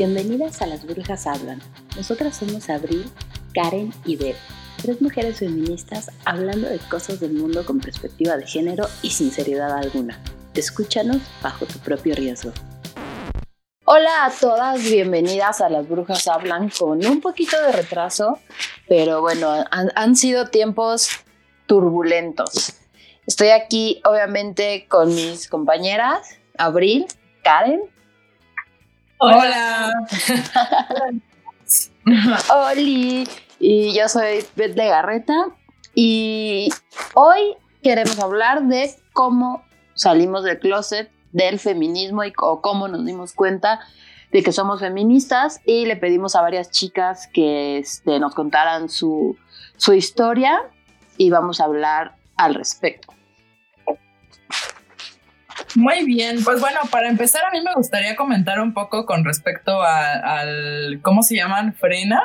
Bienvenidas a Las Brujas Hablan. Nosotras somos Abril, Karen y Beth, tres mujeres feministas hablando de cosas del mundo con perspectiva de género y sinceridad alguna. Escúchanos bajo tu propio riesgo. Hola a todas, bienvenidas a Las Brujas Hablan con un poquito de retraso, pero bueno, han, han sido tiempos turbulentos. Estoy aquí obviamente con mis compañeras, Abril, Karen Hola. Oli. Y yo soy Beth de Garreta. Y hoy queremos hablar de cómo salimos del closet del feminismo y cómo nos dimos cuenta de que somos feministas y le pedimos a varias chicas que este, nos contaran su, su historia y vamos a hablar al respecto. Muy bien, pues bueno, para empezar a mí me gustaría comentar un poco con respecto al, ¿cómo se llaman? Frena.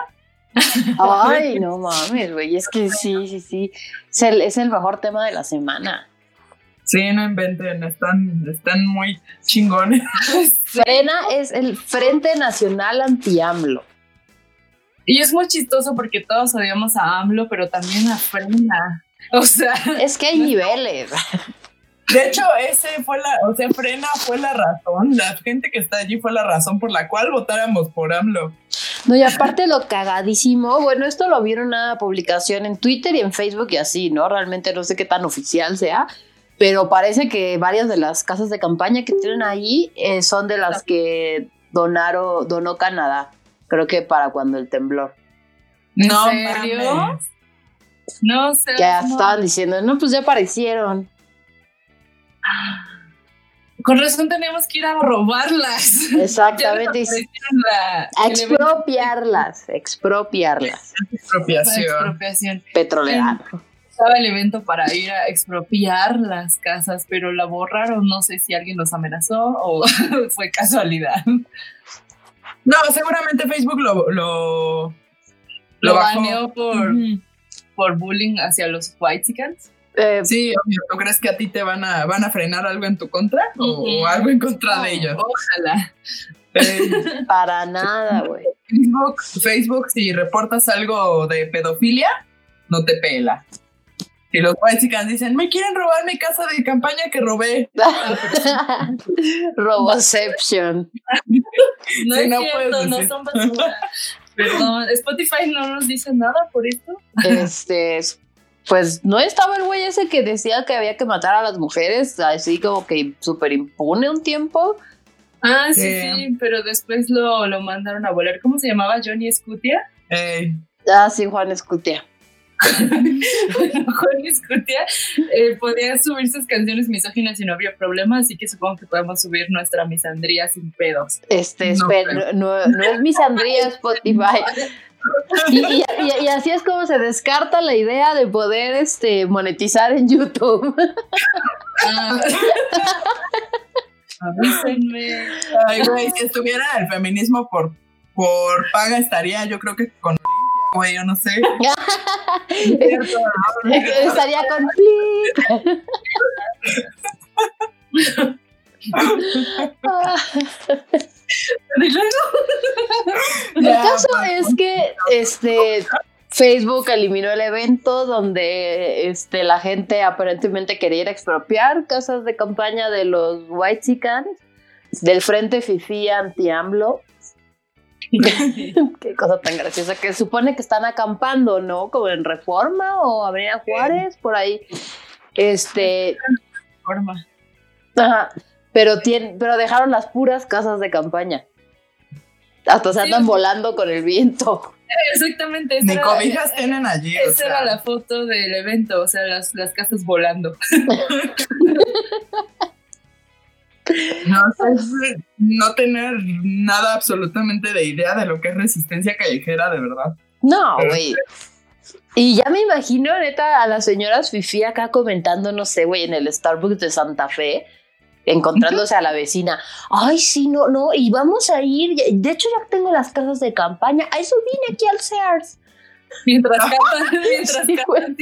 Ay, no mames, güey, es que sí, sí, sí, es el, es el mejor tema de la semana. Sí, no inventen, están, están muy chingones. Frena es el Frente Nacional Anti-AMLO. Y es muy chistoso porque todos odiamos a AMLO, pero también a Frena. O sea. Es que hay niveles. De hecho, ese fue la, o sea, Frena fue la razón, la gente que está allí fue la razón por la cual votáramos por AMLO. No, y aparte lo cagadísimo, bueno, esto lo vieron en una publicación en Twitter y en Facebook y así, ¿no? Realmente no sé qué tan oficial sea, pero parece que varias de las casas de campaña que tienen ahí eh, son de las que donaron, donó Canadá, creo que para cuando el temblor. No, serio? No sé. Ya estaban diciendo, no, pues ya aparecieron. Con razón tenemos que ir a robarlas. Exactamente. a expropiarlas, expropiarlas. Expropiación. Expropiación. Petrolera. Estaba el evento para ir a expropiar las casas, pero la borraron. No sé si alguien los amenazó o fue casualidad. No, seguramente Facebook lo, lo, lo, baneó por, por bullying hacia los whitesicans. Eh, sí, ¿tú crees que a ti te van a, van a frenar algo en tu contra o, algo en contra de ellos? Ojalá. Para nada, güey. Facebook, Facebook, si reportas algo de pedofilia, no te pela. Y los chicas dicen, me quieren robar mi casa de campaña que robé. Roboception. no es cierto, no son basura. Perdón, Spotify no nos dice nada por esto. Este, pues no estaba el güey ese que decía que había que matar a las mujeres, así como que super impone un tiempo. Ah, sí, sí, pero después lo, lo, mandaron a volar. ¿Cómo se llamaba? Johnny Scutia. Ah, sí, Juan Scutia. Juan Scutia eh, podía subir sus canciones misóginas y no había problema, así que supongo que podemos subir nuestra misandría sin pedos. Este, espera, no, no, es misandría Spotify. Y, así es como se descarta la idea de poder este, monetizar en YouTube. Ah. Ay, güey, si estuviera el feminismo por, por paga, estaría yo creo que con güey, yo no sé. estaría con El caso es que este Facebook eliminó el evento donde este, la gente aparentemente quería expropiar casas de campaña de los White Chicans del Frente Fifi anti-AMLO. Qué cosa tan graciosa que supone que están acampando, ¿no? Como en Reforma o Avenida Juárez, por ahí. Este. Reforma. Ajá pero, pero dejaron las puras casas de campaña. Hasta se andan volando con el viento. Exactamente. Ni cobijas tienen allí. Esa era la foto del evento, o sea, las, casas volando. no, no tener nada absolutamente de idea de lo que es resistencia callejera, de verdad. No, güey. Y ya me imagino, neta, a las señoras Fifi acá comentando, no sé, güey, en el Starbucks de Santa Fe, encontrándose a la vecina. Ay, sí, no, no, y vamos a ir. De hecho, ya tengo las casas de campaña. A eso vine aquí al Sears. Mientras cantan, mientras sí, cantan,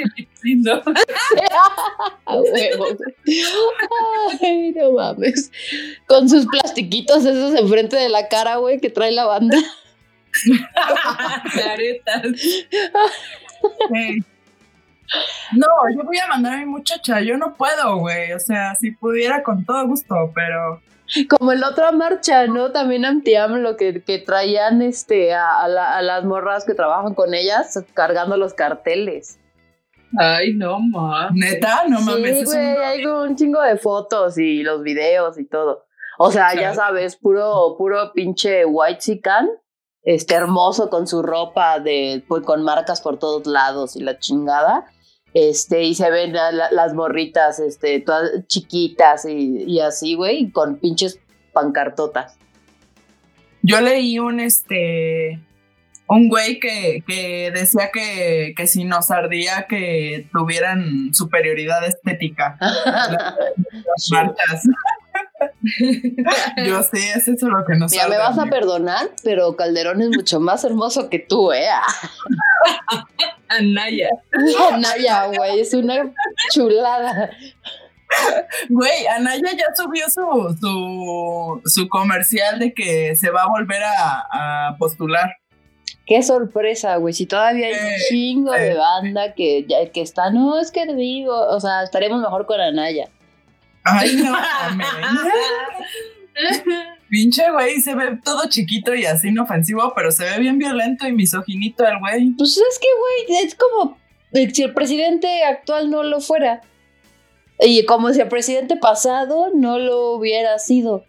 lindo. Ay, no mames. Con sus plastiquitos esos enfrente de la cara, güey, que trae la banda. Caretas. No, yo voy a mandar a mi muchacha, yo no puedo, güey. O sea, si pudiera con todo gusto, pero como el otro marcha, ¿no? También anti-AMLO lo que, que traían este, a, las morras que trabajan con ellas cargando los carteles. Ay, no mames. Neta, no mames. Sí, güey, hay un chingo de fotos y los videos y todo. O sea, ya sabes, puro, puro pinche white chican, este hermoso con su ropa de, pues, con marcas por todos lados y la chingada este, y se ven las morritas, este, todas chiquitas y, así, güey, con pinches pancartotas. Yo leí un, este, un güey que, que decía que, que, si nos ardía que tuvieran superioridad estética. las marchas. Yo sí, es eso lo que nos Mira, me vas a perdonar, pero Calderón es mucho más hermoso que tú, ¿eh? Anaya. Anaya, güey, es una chulada. Güey, Anaya ya subió su, su, su, comercial de que se va a volver a, postular. Qué sorpresa, güey. Si todavía hay un eh, chingo de eh. banda que, ya, que está, no, es que te digo, o sea, estaremos mejor con Anaya. Ay, no, Pinche güey, se ve todo chiquito y así inofensivo, pero se ve bien violento y misoginito el güey. Pues es que, güey, es como si el presidente actual no lo fuera. Y como si el presidente pasado no lo hubiera sido.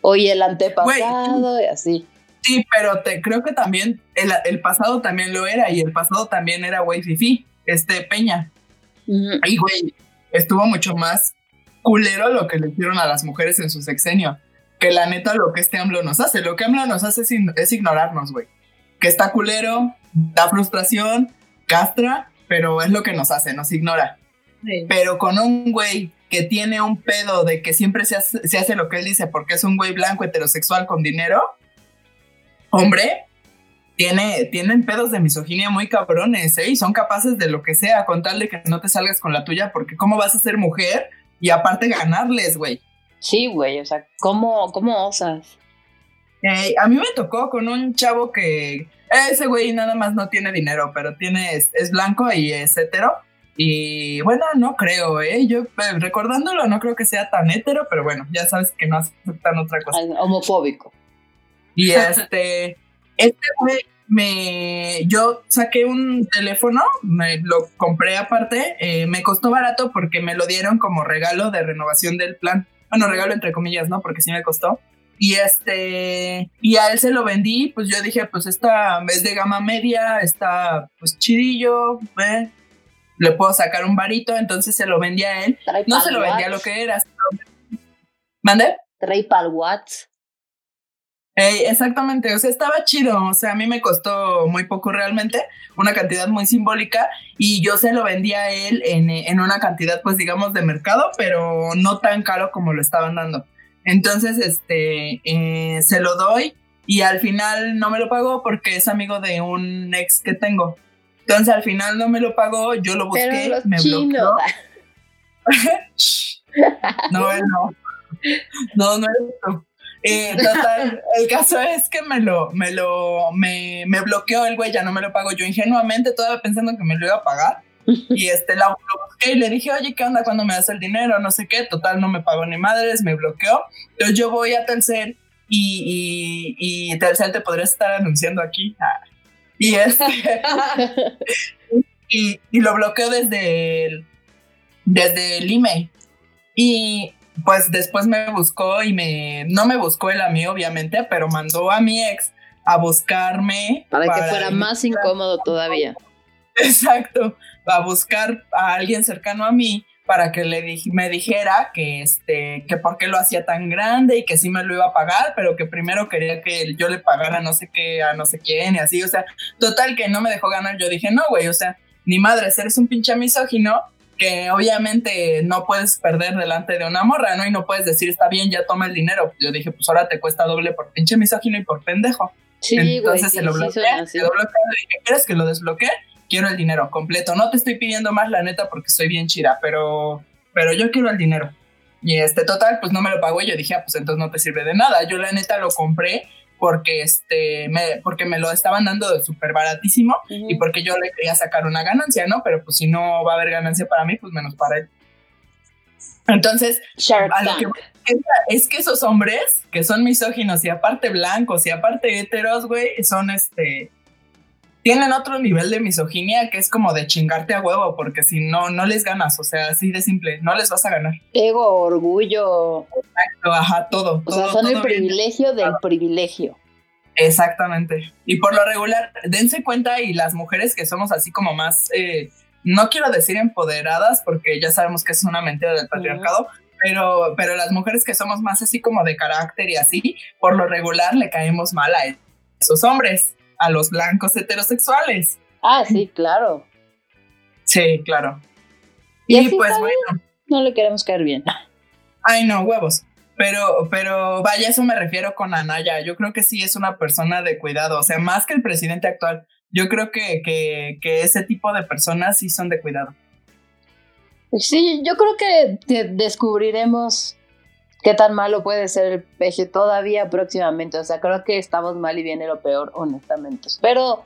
O el antepasado y así. Sí, pero te creo que también el, pasado también lo era y el pasado también era güey fifi, este Peña. Y güey, estuvo mucho más culero lo que le hicieron a las mujeres en su sexenio. Que la neta lo que este AMLO nos hace, lo que AMLO nos hace es, ignorarnos, güey. Que está culero, da frustración, castra, pero es lo que nos hace, nos ignora. Pero con un güey que tiene un pedo de que siempre se hace, se hace, lo que él dice porque es un güey blanco heterosexual con dinero, hombre, tiene, tienen pedos de misoginia muy cabrones, ¿eh? Y son capaces de lo que sea con tal de que no te salgas con la tuya, porque ¿cómo vas a ser mujer y aparte ganarles, güey. Sí, güey, o sea, ¿cómo, cómo osas? Eh, a mí me tocó con un chavo que ese güey nada más no tiene dinero, pero tiene, es, blanco y es hetero. Y bueno, no creo, ¿eh? Yo eh, recordándolo no creo que sea tan hetero, pero bueno, ya sabes que no aceptan otra cosa. homofóbico. Y este, este güey me, yo saqué un teléfono, me lo compré aparte, eh, me costó barato porque me lo dieron como regalo de renovación del plan. Bueno, regalo entre comillas, ¿no? Porque sí me costó. Y este, y a él se lo vendí, pues yo dije, pues esta es de gama media, está pues chidillo, ¿eh? le puedo sacar un varito, entonces se lo vendí a él. no se lo vendía lo que era. ¿Mande? Trae para Watts exactamente, o sea, estaba chido, o sea, a mí me costó muy poco realmente, una cantidad muy simbólica y yo se lo vendía a él en, una cantidad, pues digamos, de mercado, pero no tan caro como lo estaban dando. Entonces, este, eh, se lo doy y al final no me lo pagó porque es amigo de un ex que tengo. Entonces, al final no me lo pagó, yo lo busqué, me bloqueó. no, no. No, no es eh, total, el caso es que me lo, me lo, me, me bloqueó el güey, ya no me lo pago. Yo ingenuamente todavía pensando que me lo iba a pagar. Y este, la, lo busqué y le dije, oye, ¿qué onda cuando me das el dinero? No sé qué. Total, no me pagó ni madres, me bloqueó. Entonces yo voy a Telcel y, y, y Telcel te podría estar anunciando aquí. Ah. Y este, y, y, lo bloqueo desde el, desde el email. Y pues después me buscó y me, no me buscó él a mí obviamente, pero mandó a mi ex a buscarme. Para, que fuera más incómodo todavía. Exacto, a buscar a alguien cercano a mí para que le me dijera que este que por qué lo hacía tan grande y que sí me lo iba a pagar, pero que primero quería que yo le pagara no sé qué a no sé quién y así, o sea, total que no me dejó ganar, yo dije, "No, güey, o sea, ni madre, eres un pinche misógino que obviamente no puedes perder delante de una morra, ¿no? Y no puedes decir, está bien, ya toma el dinero. Yo dije, pues ahora te cuesta doble por pinche misógino y por pendejo. Sí, Entonces se lo bloqueé, se lo bloqueé, ¿quieres que lo desbloquee? Quiero el dinero completo. No te estoy pidiendo más, la neta, porque soy bien chida, pero, pero yo quiero el dinero. Y este total, pues no me lo pagó y yo dije, ah, pues entonces no te sirve de nada. Yo la neta lo compré porque este me, porque me lo estaban dando de súper baratísimo y porque yo le quería sacar una ganancia, ¿no? Pero pues si no va a haber ganancia para mí, pues menos para él. Entonces, es que esos hombres que son misóginos y aparte blancos y aparte heteros, güey, son este tienen otro nivel de misoginia que es como de chingarte a huevo, porque si no, no les ganas, o sea, así de simple, no les vas a ganar. Ego, orgullo. Exacto, ajá, todo. O sea, son el privilegio del privilegio. Exactamente. Y por lo regular, dense cuenta y las mujeres que somos así como más, eh, no quiero decir empoderadas, porque ya sabemos que es una mentira del patriarcado, pero, pero las mujeres que somos más así como de carácter y así, por lo regular le caemos mal a esos hombres a los blancos heterosexuales. Ah, sí, claro. Sí, claro. Y, pues bueno. No le queremos caer bien. Ay, no, huevos. Pero, pero vaya, eso me refiero con Anaya. Yo creo que sí es una persona de cuidado. O sea, más que el presidente actual, yo creo que, que, que ese tipo de personas sí son de cuidado. Sí, yo creo que descubriremos qué tan malo puede ser el peje todavía próximamente. O sea, creo que estamos mal y viene lo peor, honestamente. Espero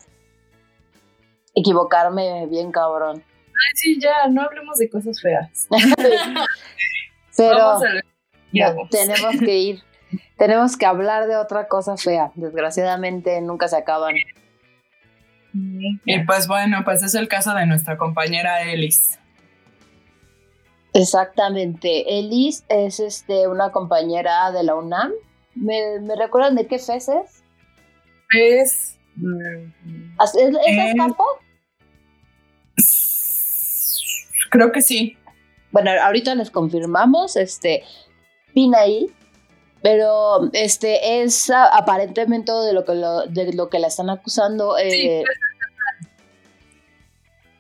equivocarme bien cabrón. Ay, sí, ya, no hablemos de cosas feas. Pero tenemos que ir. Tenemos que hablar de otra cosa fea. Desgraciadamente nunca se acaban. Y pues bueno, pues es el caso de nuestra compañera Elis. Exactamente. Elis es este, una compañera de la UNAM. ¿Me, recuerdan de qué FES es? FES. ¿Es, es campo? Creo que sí. Bueno, ahorita les confirmamos, este, Pinaí, pero este es aparentemente de lo que de lo que la están acusando. Eh,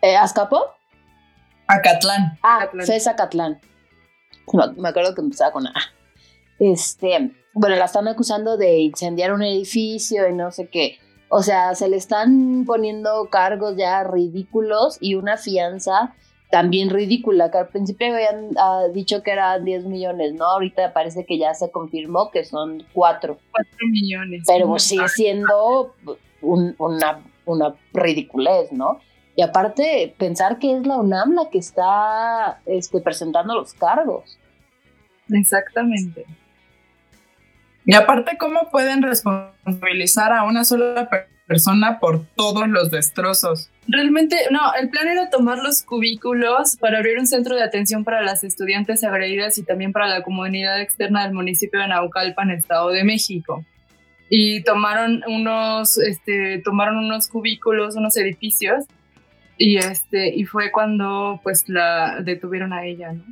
eh, ¿Azcapo? Acatlán. Ah, Acatlán. Acatlán. Me acuerdo que empezaba con A. Este, bueno, la están acusando de incendiar un edificio y no sé qué. O sea, se le están poniendo cargos ya ridículos y una fianza también ridícula, que al principio habían ah, dicho que eran 10 millones, ¿no? Ahorita parece que ya se confirmó que son 4. 4 millones. Pero sigue siendo una, una ridiculez, ¿no? Y aparte, pensar que es la UNAM la que está este, presentando los cargos. Exactamente. Y aparte, ¿cómo pueden responsabilizar a una sola persona por todos los destrozos? Realmente, no, el plan era tomar los cubículos para abrir un centro de atención para las estudiantes agredidas y también para la comunidad externa del municipio de Naucalpan, Estado de México. Y tomaron unos, este, tomaron unos cubículos, unos edificios y este, y fue cuando pues la detuvieron a ella, ¿no?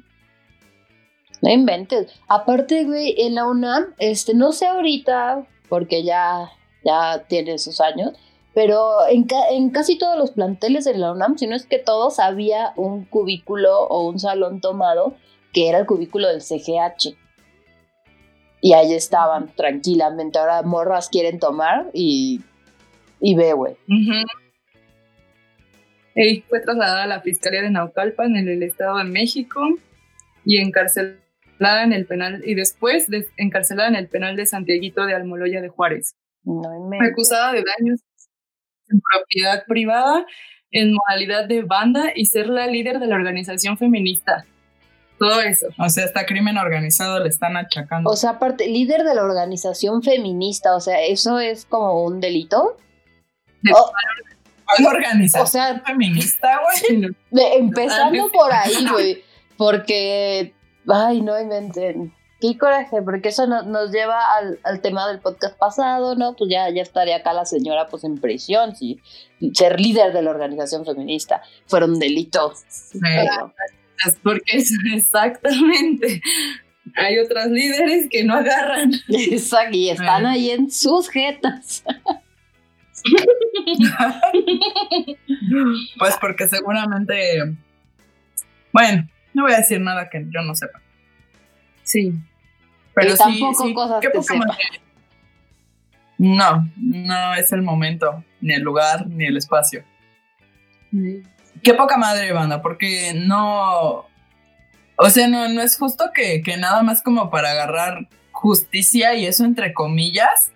No inventes. Aparte, güey, en la UNAM, este, no sé ahorita, porque ya, ya tiene sus años, pero en, en casi todos los planteles de la UNAM, si no es que todos, había un cubículo o un salón tomado que era el cubículo del CGH. Y ahí estaban tranquilamente. Ahora morras quieren tomar y, y ve, güey fue trasladada a la Fiscalía de Naucalpan en el Estado de México y encarcelada en el penal y después encarcelada en el penal de Santiaguito de Almoloya de Juárez. acusada de daños en propiedad privada en modalidad de banda y ser la líder de la organización feminista. Todo eso. O sea, hasta crimen organizado le están achacando. O sea, aparte, líder de la organización feminista, o sea, ¿eso es como un delito? ¿Cuál organización o sea, feminista, güey? empezando por ahí, güey. Porque, ay, no inventen. Qué coraje, porque eso nos lleva al, tema del podcast pasado, ¿no? Pues ya, ya estaría acá la señora pues en prisión, si ser líder de la organización feminista fuera un delito. porque es exactamente. Hay otras líderes que no agarran. Exacto, y están ahí en sus jetas. Pues porque seguramente, bueno, no voy a decir nada que yo no sepa. Sí. Pero sí, tampoco cosas que No, no es el momento, ni el lugar, ni el espacio. Qué poca madre, banda, porque no. O sea, no, no es justo que, que nada más como para agarrar justicia y eso entre comillas,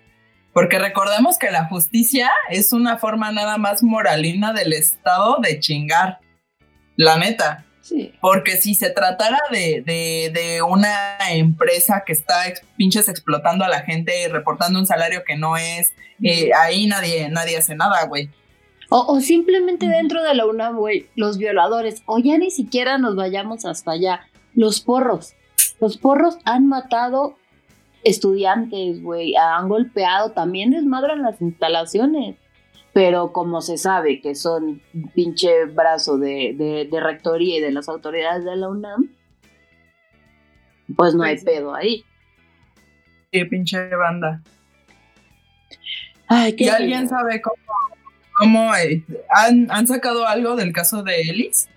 porque recordemos que la justicia es una forma nada más moralina del Estado de chingar. La neta. Sí. Porque si se tratara de, de, una empresa que está pinches explotando a la gente y reportando un salario que no es, eh, ahí nadie, nadie hace nada, güey. O, simplemente dentro de la UNAM, güey, los violadores, o ya ni siquiera nos vayamos hasta allá, los porros. Los porros han matado estudiantes, güey, han golpeado, también desmadran las instalaciones pero como se sabe que son pinche brazo de, de, rectoría y de las autoridades de la UNAM, pues no hay pedo ahí. Qué pinche banda. Ay, ¿Y alguien sabe cómo, cómo eh, ¿han, han, sacado algo del caso de Ellis?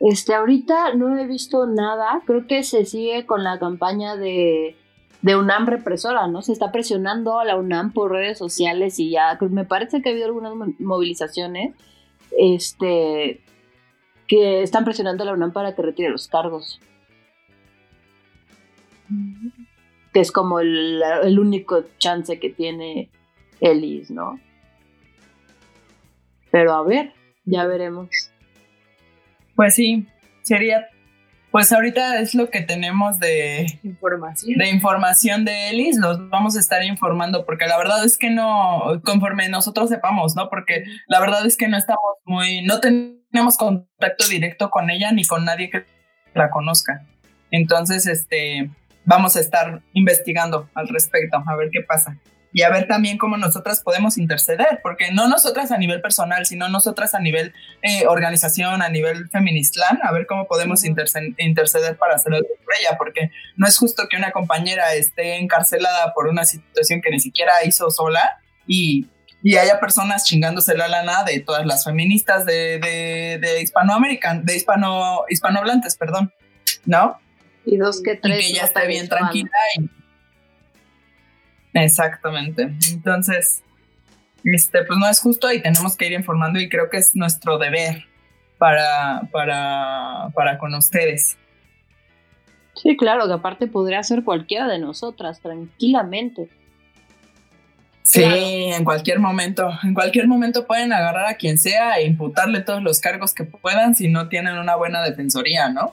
Este, ahorita no he visto nada. Creo que se sigue con la campaña de de UNAM represora, ¿no? Se está presionando a la UNAM por redes sociales y ya me parece que ha habido algunas movilizaciones este, que están presionando a la UNAM para que retire los cargos. Que es como el, el único chance que tiene Ellis, ¿no? Pero a ver, ya veremos. Pues sí, sería pues ahorita es lo que tenemos de información. De información de Elis, los vamos a estar informando porque la verdad es que no, conforme nosotros sepamos, ¿no? Porque la verdad es que no estamos muy, no tenemos contacto directo con ella ni con nadie que la conozca. Entonces, este, vamos a estar investigando al respecto, a ver qué pasa y a ver también cómo nosotras podemos interceder, porque no nosotras a nivel personal, sino nosotras a nivel eh, organización, a nivel feministlán, a ver cómo podemos interceder para hacer algo por ella, porque no es justo que una compañera esté encarcelada por una situación que ni siquiera hizo sola y, y haya personas chingándose la lana de todas las feministas de, de, de hispanoamerican, de hispano, hispanohablantes, perdón, ¿no? Y dos que tres. Y que ella esté bien tranquila y Exactamente. Entonces, este, pues no es justo y tenemos que ir informando y creo que es nuestro deber para, para, para con ustedes. Sí, claro, que aparte podría ser cualquiera de nosotras, tranquilamente. Sí, en cualquier momento, en cualquier momento pueden agarrar a quien sea e imputarle todos los cargos que puedan si no tienen una buena defensoría, ¿no?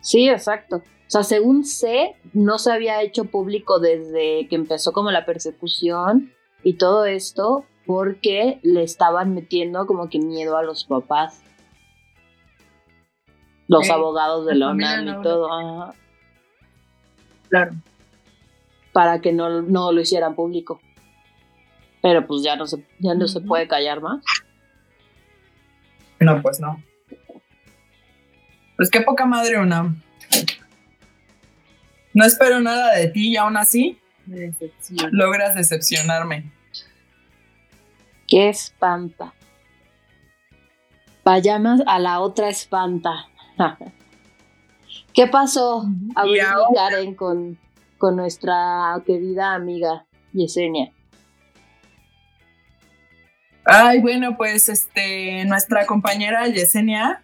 Sí, exacto. O sea, según sé, no se había hecho público desde que empezó como la persecución y todo esto porque le estaban metiendo como que miedo a los papás. Los abogados de la UNAM y todo. Claro. Para que no, no, lo hicieran público. Pero pues ya no se, ya no se puede callar más. No, pues no. Pues qué poca madre UNAM. No espero nada de ti y aún así logras decepcionarme. Qué espanta. Vayamos a la otra espanta. ¿Qué pasó a Karen con, con nuestra querida amiga Yesenia? Ay, bueno, pues este, nuestra compañera Yesenia,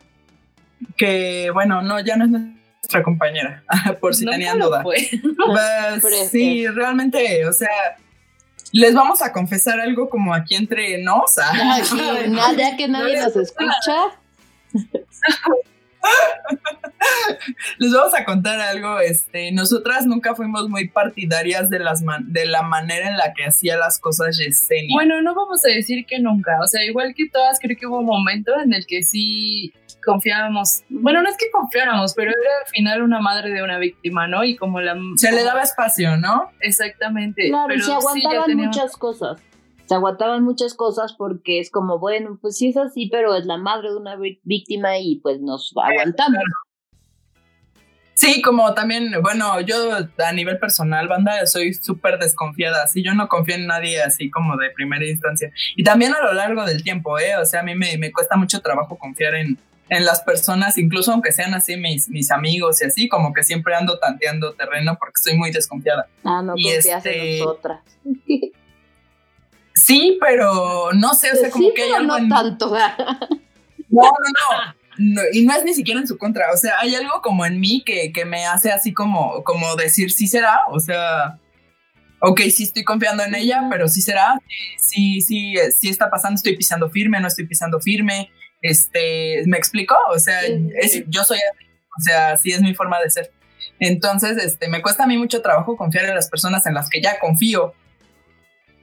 que bueno, no, ya no es nuestra compañera, por si tenían duda. Pues, sí, realmente, o sea, les vamos a confesar algo como aquí entre nos. nada que nadie nos escucha. Les vamos a contar algo, este, nosotras nunca fuimos muy partidarias de las de la manera en la que hacía las cosas Yesenia. Bueno, no vamos a decir que nunca, o sea, igual que todas, creo que hubo un momento en el que sí confiábamos, bueno, no es que confiáramos, pero era al final una madre de una víctima, ¿no? Y como la... Se le daba espacio, ¿no? Exactamente. Claro, pero se aguantaban muchas cosas. Se aguantaban muchas cosas porque es como, bueno, pues sí es así, pero es la madre de una víctima y pues nos aguantamos. Sí, como también, bueno, yo a nivel personal, banda, soy súper desconfiada, así yo no confío en nadie así como de primera instancia. Y también a lo largo del tiempo, ¿eh? O sea, a mí me, me cuesta mucho trabajo confiar en, en las personas, incluso aunque sean así mis, mis amigos y así, como que siempre ando tanteando terreno porque estoy muy desconfiada. Ah, no y confías en este, nosotras. Sí, pero no sé, o sea, como que hay algo. No tanto. no, no, no, Y no es ni siquiera en su contra. O sea, hay algo como en mí que, que me hace así como, como decir sí será. O sea, ok, sí estoy confiando en ella, pero sí será. Sí, sí, sí está pasando. Estoy pisando firme, no estoy pisando firme. Este, ¿me explico? O sea, yo soy así. O sea, sí es mi forma de ser. Entonces, este, me cuesta a mí mucho trabajo confiar en las personas en las que ya confío.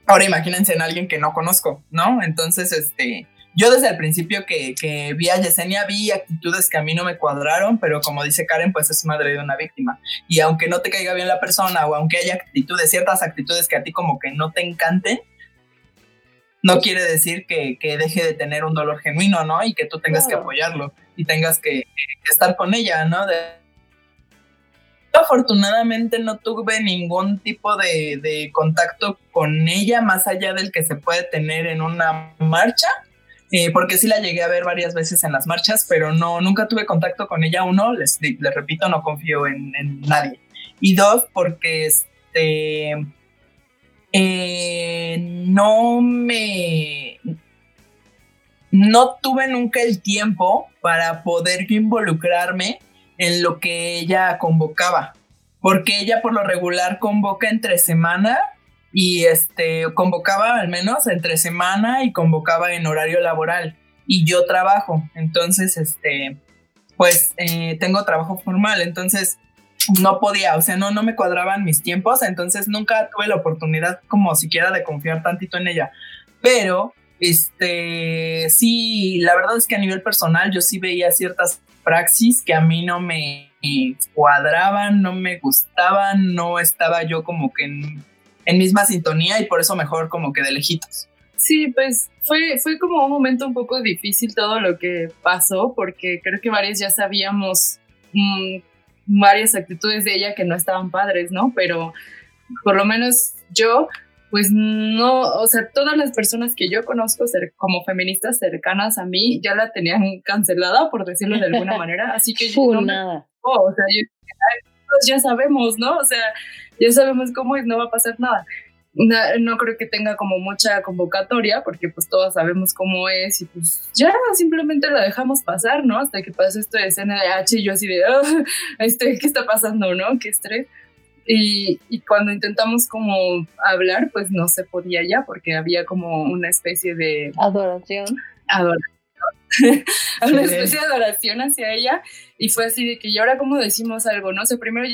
Ahora imagínense en alguien que no conozco, ¿no? Entonces, este, yo desde el principio que, que, vi a Yesenia vi actitudes que a mí no me cuadraron, pero como dice Karen, pues es madre de una víctima. Y aunque no te caiga bien la persona o aunque haya actitudes, ciertas actitudes que a ti como que no te encanten, no quiere decir que, que deje de tener un dolor genuino, ¿no? Y que tú tengas que apoyarlo y tengas que, que estar con ella, ¿no? De, afortunadamente no tuve ningún tipo de, contacto con ella más allá del que se puede tener en una marcha, eh, porque sí la llegué a ver varias veces en las marchas, pero no, nunca tuve contacto con ella. Uno, les, repito, no confío en, nadie. Y dos, porque este, eh, no me... No tuve nunca el tiempo para poder involucrarme en lo que ella convocaba, porque ella por lo regular convoca entre semana y este convocaba al menos entre semana y convocaba en horario laboral y yo trabajo, entonces este pues eh, tengo trabajo formal, entonces no podía, o sea, no, no me cuadraban mis tiempos, entonces nunca tuve la oportunidad como siquiera de confiar tantito en ella. Pero, este, sí, la verdad es que a nivel personal yo sí veía ciertas praxis que a mí no me cuadraban, no me gustaban, no estaba yo como que en, misma sintonía y por eso mejor como que de lejitos. Sí, pues fue, fue como un momento un poco difícil todo lo que pasó porque creo que varios ya sabíamos mm, varias actitudes de ella que no estaban padres, ¿no? Pero por lo menos yo pues no, o sea, todas las personas que yo conozco como feministas cercanas a mí ya la tenían cancelada, por decirlo de alguna manera, así que yo no nada. o sea, pues ya sabemos, ¿no? O sea, ya sabemos cómo es, no va a pasar nada. No, creo que tenga como mucha convocatoria, porque pues todos sabemos cómo es y pues ya simplemente la dejamos pasar, ¿no? Hasta que pasa esto de CNDH y yo así de, oh, este, ¿qué está pasando, no? Qué estrés. Y, cuando intentamos como hablar, pues no se podía ya porque había como una especie de... Adoración. Adoración. una especie de adoración hacia ella. Y fue así de que, ¿y ahora cómo decimos algo? No sé, primero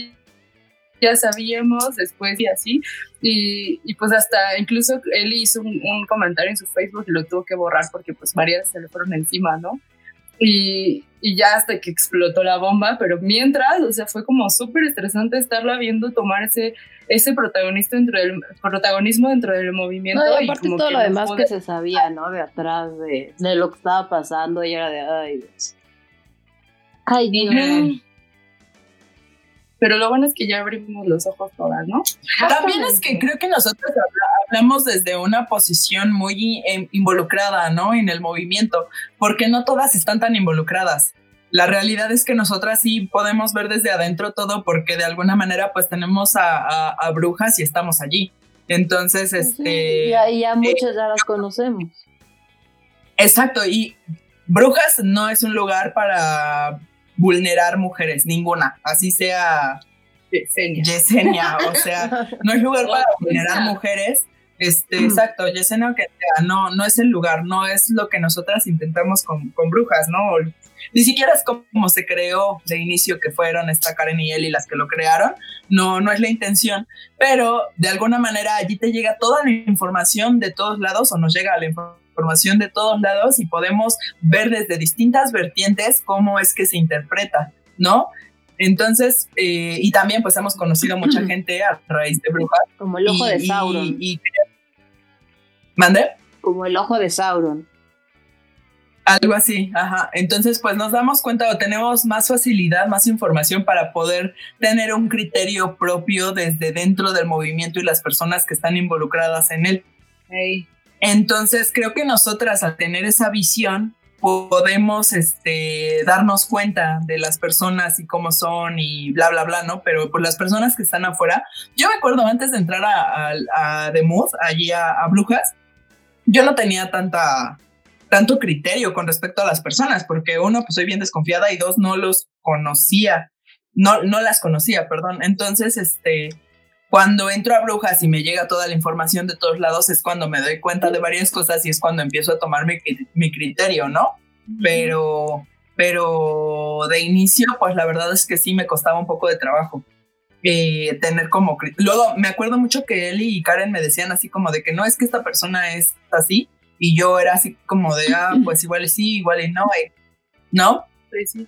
ya sabíamos, después y así. Y, y pues hasta incluso él hizo un, un, comentario en su Facebook y lo tuvo que borrar porque pues varias se le fueron encima, ¿no? Y, y, ya hasta que explotó la bomba, pero mientras, o sea, fue como súper estresante estarla viendo tomar ese, protagonista dentro del, protagonismo dentro del movimiento. No, y aparte todo lo demás que se sabía, ¿no? De atrás, de, de, lo que estaba pasando, y era de, ay Dios. Ay Dios. Pero lo bueno es que ya abrimos los ojos todas, ¿no? También es que creo que nosotros hablamos desde una posición muy em, involucrada, ¿no? En el movimiento, porque no todas están tan involucradas. La realidad es que nosotras sí podemos ver desde adentro todo porque de alguna manera pues tenemos a, brujas y estamos allí. Entonces, este... y, ya, muchas ya las conocemos. Exacto, y brujas no es un lugar para vulnerar mujeres, ninguna, así sea Yesenia, o sea, no es lugar para vulnerar mujeres. Este, exacto, Yesenia que no, no es el lugar, no es lo que nosotras intentamos con, con brujas, ¿no? Ni siquiera es como se creó de inicio que fueron esta Karen y Eli las que lo crearon, no, no es la intención, pero de alguna manera allí te llega toda la información de todos lados o nos llega la información información de todos lados y podemos ver desde distintas vertientes cómo es que se interpreta, ¿no? Entonces, eh, y también pues hemos conocido mucha gente a raíz de brujas. Como el ojo de Sauron. ¿Mande? Como el ojo de Sauron. Algo así, ajá. Entonces, pues nos damos cuenta o tenemos más facilidad, más información para poder tener un criterio propio desde dentro del movimiento y las personas que están involucradas en él. Entonces, creo que nosotras al tener esa visión podemos este, darnos cuenta de las personas y cómo son y bla, bla, bla, ¿no? Pero por las personas que están afuera, yo me acuerdo antes de entrar a, a, The Mood, allí a, Brujas, yo no tenía tanta, tanto criterio con respecto a las personas, porque uno, pues soy bien desconfiada y dos, no los conocía, no, no las conocía, perdón. Entonces, este, cuando entro a brujas y me llega toda la información de todos lados, es cuando me doy cuenta de varias cosas y es cuando empiezo a tomar mi, mi criterio, ¿no? Pero, pero de inicio, pues la verdad es que sí me costaba un poco de trabajo. Eh, tener como... Luego me acuerdo mucho que Eli y Karen me decían así como de que no es que esta persona es así y yo era así como de, ah, pues igual y sí, igual y no, eh, ¿no? Pues sí.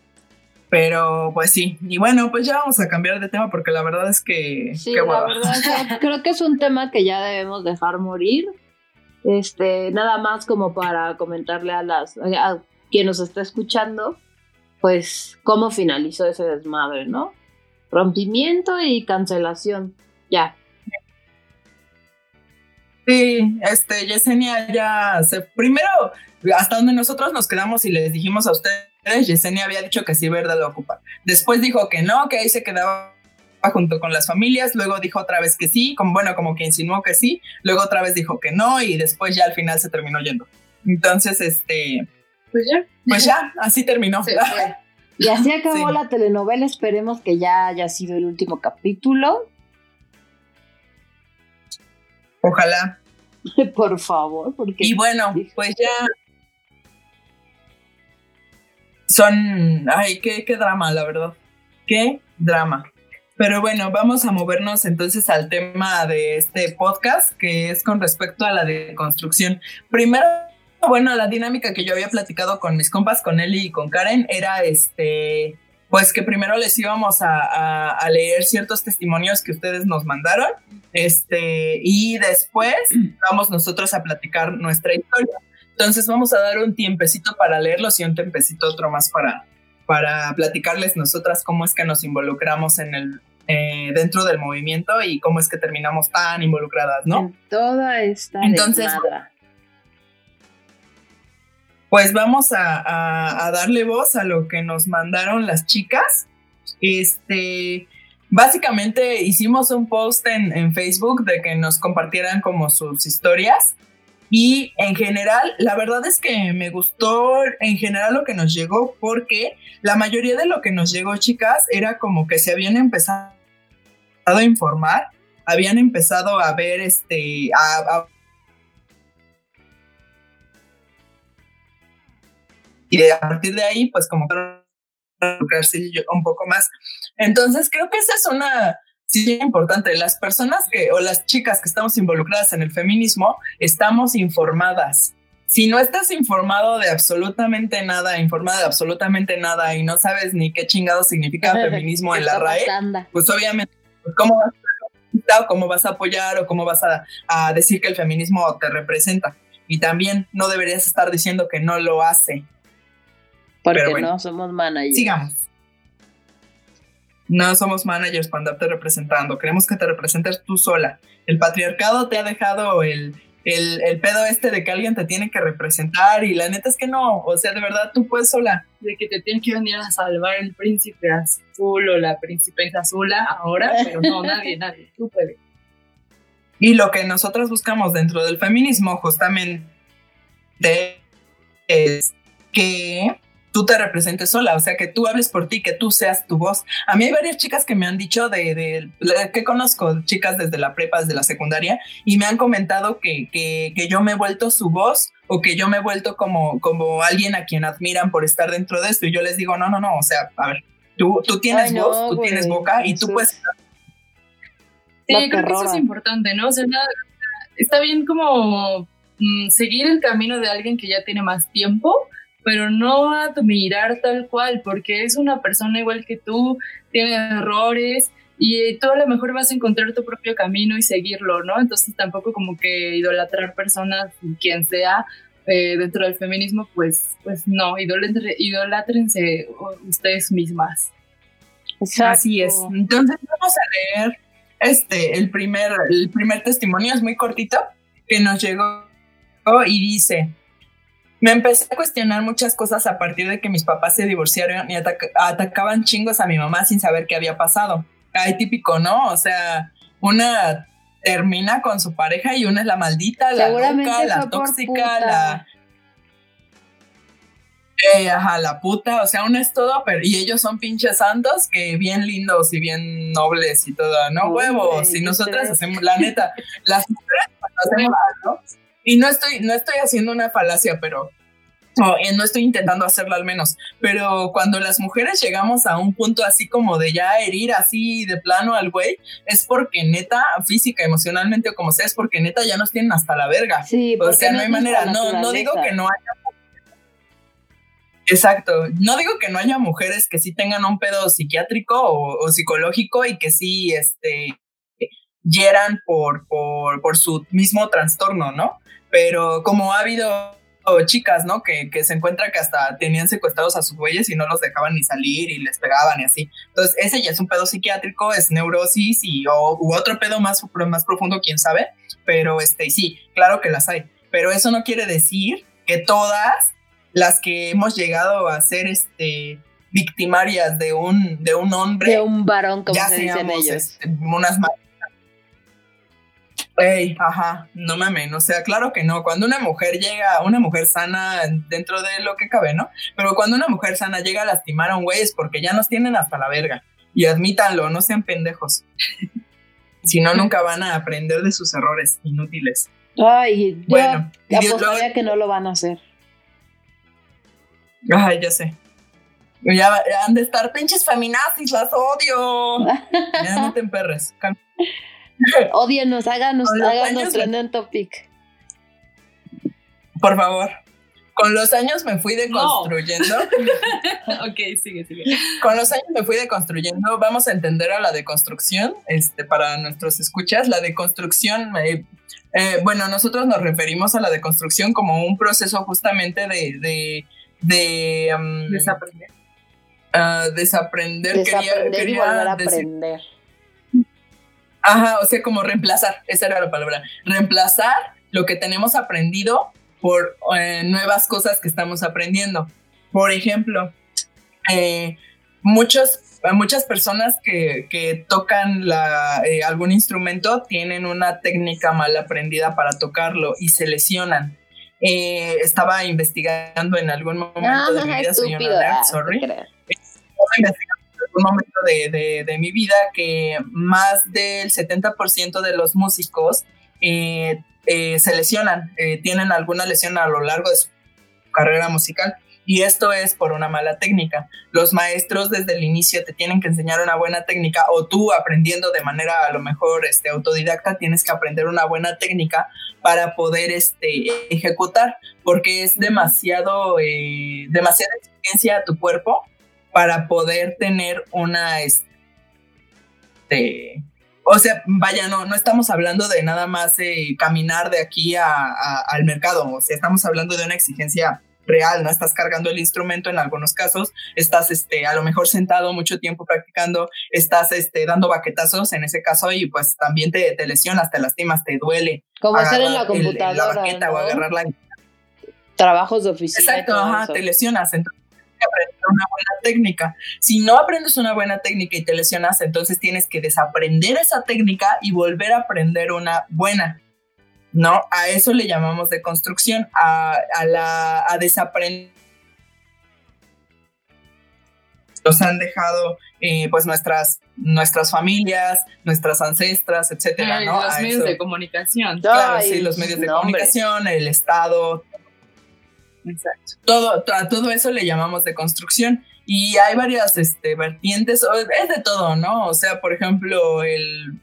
Pero pues sí, y bueno, pues ya vamos a cambiar de tema porque la verdad es que... Sí, la verdad, creo que es un tema que ya debemos dejar morir. Este, nada más como para comentarle a las a quien nos está escuchando, pues cómo finalizó ese desmadre, ¿no? rompimiento y cancelación. Ya. Sí, este, Yesenia ya se. Primero, hasta donde nosotros nos quedamos y les dijimos a ustedes, Yesenia había dicho que sí, verdad, lo ocupa. Después dijo que no, que ahí se quedaba junto con las familias, luego dijo otra vez que sí, como bueno, como que insinuó que sí, luego otra vez dijo que no y después ya al final se terminó yendo. Entonces, este, pues ya, pues ya, así terminó. Y así acabó la telenovela. Esperemos que ya haya sido el último capítulo. Ojalá. Por favor, porque. Y bueno, pues ya. Son. Ay, qué, qué drama, la verdad. Qué drama. Pero bueno, vamos a movernos entonces al tema de este podcast, que es con respecto a la deconstrucción. Primero bueno, la dinámica que yo había platicado con mis compas, con Eli y con Karen, era este, pues que primero les íbamos a, leer ciertos testimonios que ustedes nos mandaron, este, y después vamos nosotros a platicar nuestra historia. Entonces vamos a dar un tiempecito para leerlos y un tiempecito otro más para, para platicarles nosotras cómo es que nos involucramos en el, eh, dentro del movimiento y cómo es que terminamos tan involucradas, ¿no? En toda esta Entonces, pues vamos a, darle voz a lo que nos mandaron las chicas. Este, básicamente hicimos un post en, en, Facebook de que nos compartieran como sus historias. Y en general, la verdad es que me gustó en general lo que nos llegó porque la mayoría de lo que nos llegó, chicas, era como que se habían empezado a informar, habían empezado a ver este, a y a partir de ahí, pues como un poco más. Entonces, creo que esa es una, sí, importante. Las personas que, o las chicas que estamos involucradas en el feminismo, estamos informadas. Si no estás informado de absolutamente nada, informada de absolutamente nada y no sabes ni qué chingado significa feminismo en la RAE, pues obviamente, pues, ¿cómo vas a, cómo vas a apoyar o cómo vas a, a decir que el feminismo te representa? Y también no deberías estar diciendo que no lo hace, porque no somos managers. Sigamos. No somos managers para andarte representando. Queremos que te representes tú sola. El patriarcado te ha dejado el, el, pedo este de que alguien te tiene que representar y la neta es que no. O sea, de verdad tú puedes sola. De que te tiene que venir a salvar el príncipe azul o la princesa azula ahora, pero no, nadie, nadie. Tú puedes. Y lo que nosotros buscamos dentro del feminismo justamente es que tú te representes sola, o sea, que tú hables por ti, que tú seas tu voz. A mí hay varias chicas que me han dicho de, de, que conozco, chicas desde la prepa, desde la secundaria, y me han comentado que, que, que, yo me he vuelto su voz o que yo me he vuelto como, como alguien a quien admiran por estar dentro de esto. Y yo les digo, no, no, no, o sea, a ver, tú, tú tienes voz, tú tienes boca y tú puedes... Sí, creo que eso es importante, ¿no? O sea, está bien como mm, seguir el camino de alguien que ya tiene más tiempo, pero no admirar tal cual, porque es una persona igual que tú, tiene errores y tú a lo mejor vas a encontrar tu propio camino y seguirlo, ¿no? Entonces tampoco como que idolatrar personas, quien sea, eh, dentro del feminismo, pues, pues no, idolátrense ustedes mismas. Así es. Entonces vamos a leer este, el primer, el primer testimonio, es muy cortito, que nos llegó y dice, me empecé a cuestionar muchas cosas a partir de que mis papás se divorciaron y atacaban chingos a mi mamá sin saber qué había pasado. Ay, típico, ¿no? O sea, una termina con su pareja y una es la maldita, la loca, la tóxica, la eh, ajá, la puta, o sea, una es todo, pero y ellos son pinches santos que bien lindos y bien nobles y todo, ¿no? Huevos, y nosotras hacemos, la neta, las mujeres hacemos, ¿no? Y no estoy, no estoy haciendo una falacia, pero no, no estoy intentando hacerlo al menos, pero cuando las mujeres llegamos a un punto así como de ya herir así de plano al güey, es porque neta, física, emocionalmente o como sea, es porque neta ya nos tienen hasta la verga. Sí, o sea, no hay manera, no, no digo que no haya Exacto. No digo que no haya mujeres que sí tengan un pedo psiquiátrico o, psicológico y que sí este, hieran por, por, por, su mismo trastorno, ¿no? Pero como ha habido chicas, ¿no? Que, que, se encuentran que hasta tenían secuestrados a sus güeyes y no los dejaban ni salir y les pegaban y así. Entonces, ese ya es un pedo psiquiátrico, es neurosis y o, u otro pedo más, más profundo, quién sabe. Pero este, sí, claro que las hay. Pero eso no quiere decir que todas las que hemos llegado a ser este victimarias de un de un hombre de un varón como se dicen ellos este, unas Ey, ajá, no mames, o sea, claro que no. Cuando una mujer llega, una mujer sana dentro de lo que cabe, ¿no? Pero cuando una mujer sana llega a lastimar a un güey es porque ya nos tienen hasta la verga. Y admítanlo, no sean pendejos. si no, nunca van a aprender de sus errores inútiles. Ay, bueno, apostaría que no lo van a hacer. Ay, ya sé. Ya, han de estar pinches feminazis, las odio. ya no te emperres. Odienos, háganos, háganos trending topic. Por favor. Con los años me fui deconstruyendo. ok, sigue, sigue. Con los años me fui deconstruyendo. Vamos a entender a la deconstrucción, este, para nuestros escuchas. La deconstrucción, eh, eh, bueno, nosotros nos referimos a la deconstrucción como un proceso justamente de de um, desaprender. Uh, desaprender, desaprender quería, y volver a aprender. Ajá, o sea, como reemplazar, esa era la palabra, reemplazar lo que tenemos aprendido por eh, nuevas cosas que estamos aprendiendo. Por ejemplo, eh, muchos, muchas personas que, que tocan la, eh, algún instrumento tienen una técnica mal aprendida para tocarlo y se lesionan. Eh, estaba investigando en algún momento de mi vida, soy una sorry. Estaba algún momento de, mi vida que más del 70% de los músicos eh, eh, se lesionan, tienen alguna lesión a lo largo de su carrera musical. Y esto es por una mala técnica. Los maestros desde el inicio te tienen que enseñar una buena técnica o tú aprendiendo de manera a lo mejor este, autodidacta tienes que aprender una buena técnica para poder este, ejecutar, porque es demasiado, eh, demasiada experiencia a tu cuerpo para poder tener una... Este, o sea, vaya, no, no estamos hablando de nada más eh, caminar de aquí al mercado, o sea, estamos hablando de una exigencia real, ¿no? Estás cargando el instrumento en algunos casos, estás este, a lo mejor sentado mucho tiempo practicando, estás este, dando baquetazos en ese caso y pues también te, te lesionas, te lastimas, te duele. Como estar en la computadora. la baqueta o agarrar la... Trabajos de oficina. Exacto, ajá, te lesionas, entonces que aprender una buena técnica. Si no aprendes una buena técnica y te lesionas, entonces tienes que desaprender esa técnica y volver a aprender una buena. ¿no? A eso le llamamos de construcción, a, a, la, a desaprender. Nos han dejado eh, pues nuestras, nuestras familias, nuestras ancestras, etcétera, ¿no? Los medios de comunicación. Claro, sí, los medios de comunicación, el Estado. Exacto. Todo, a todo eso le llamamos de construcción. Y hay varias este, vertientes, es de todo, ¿no? O sea, por ejemplo, el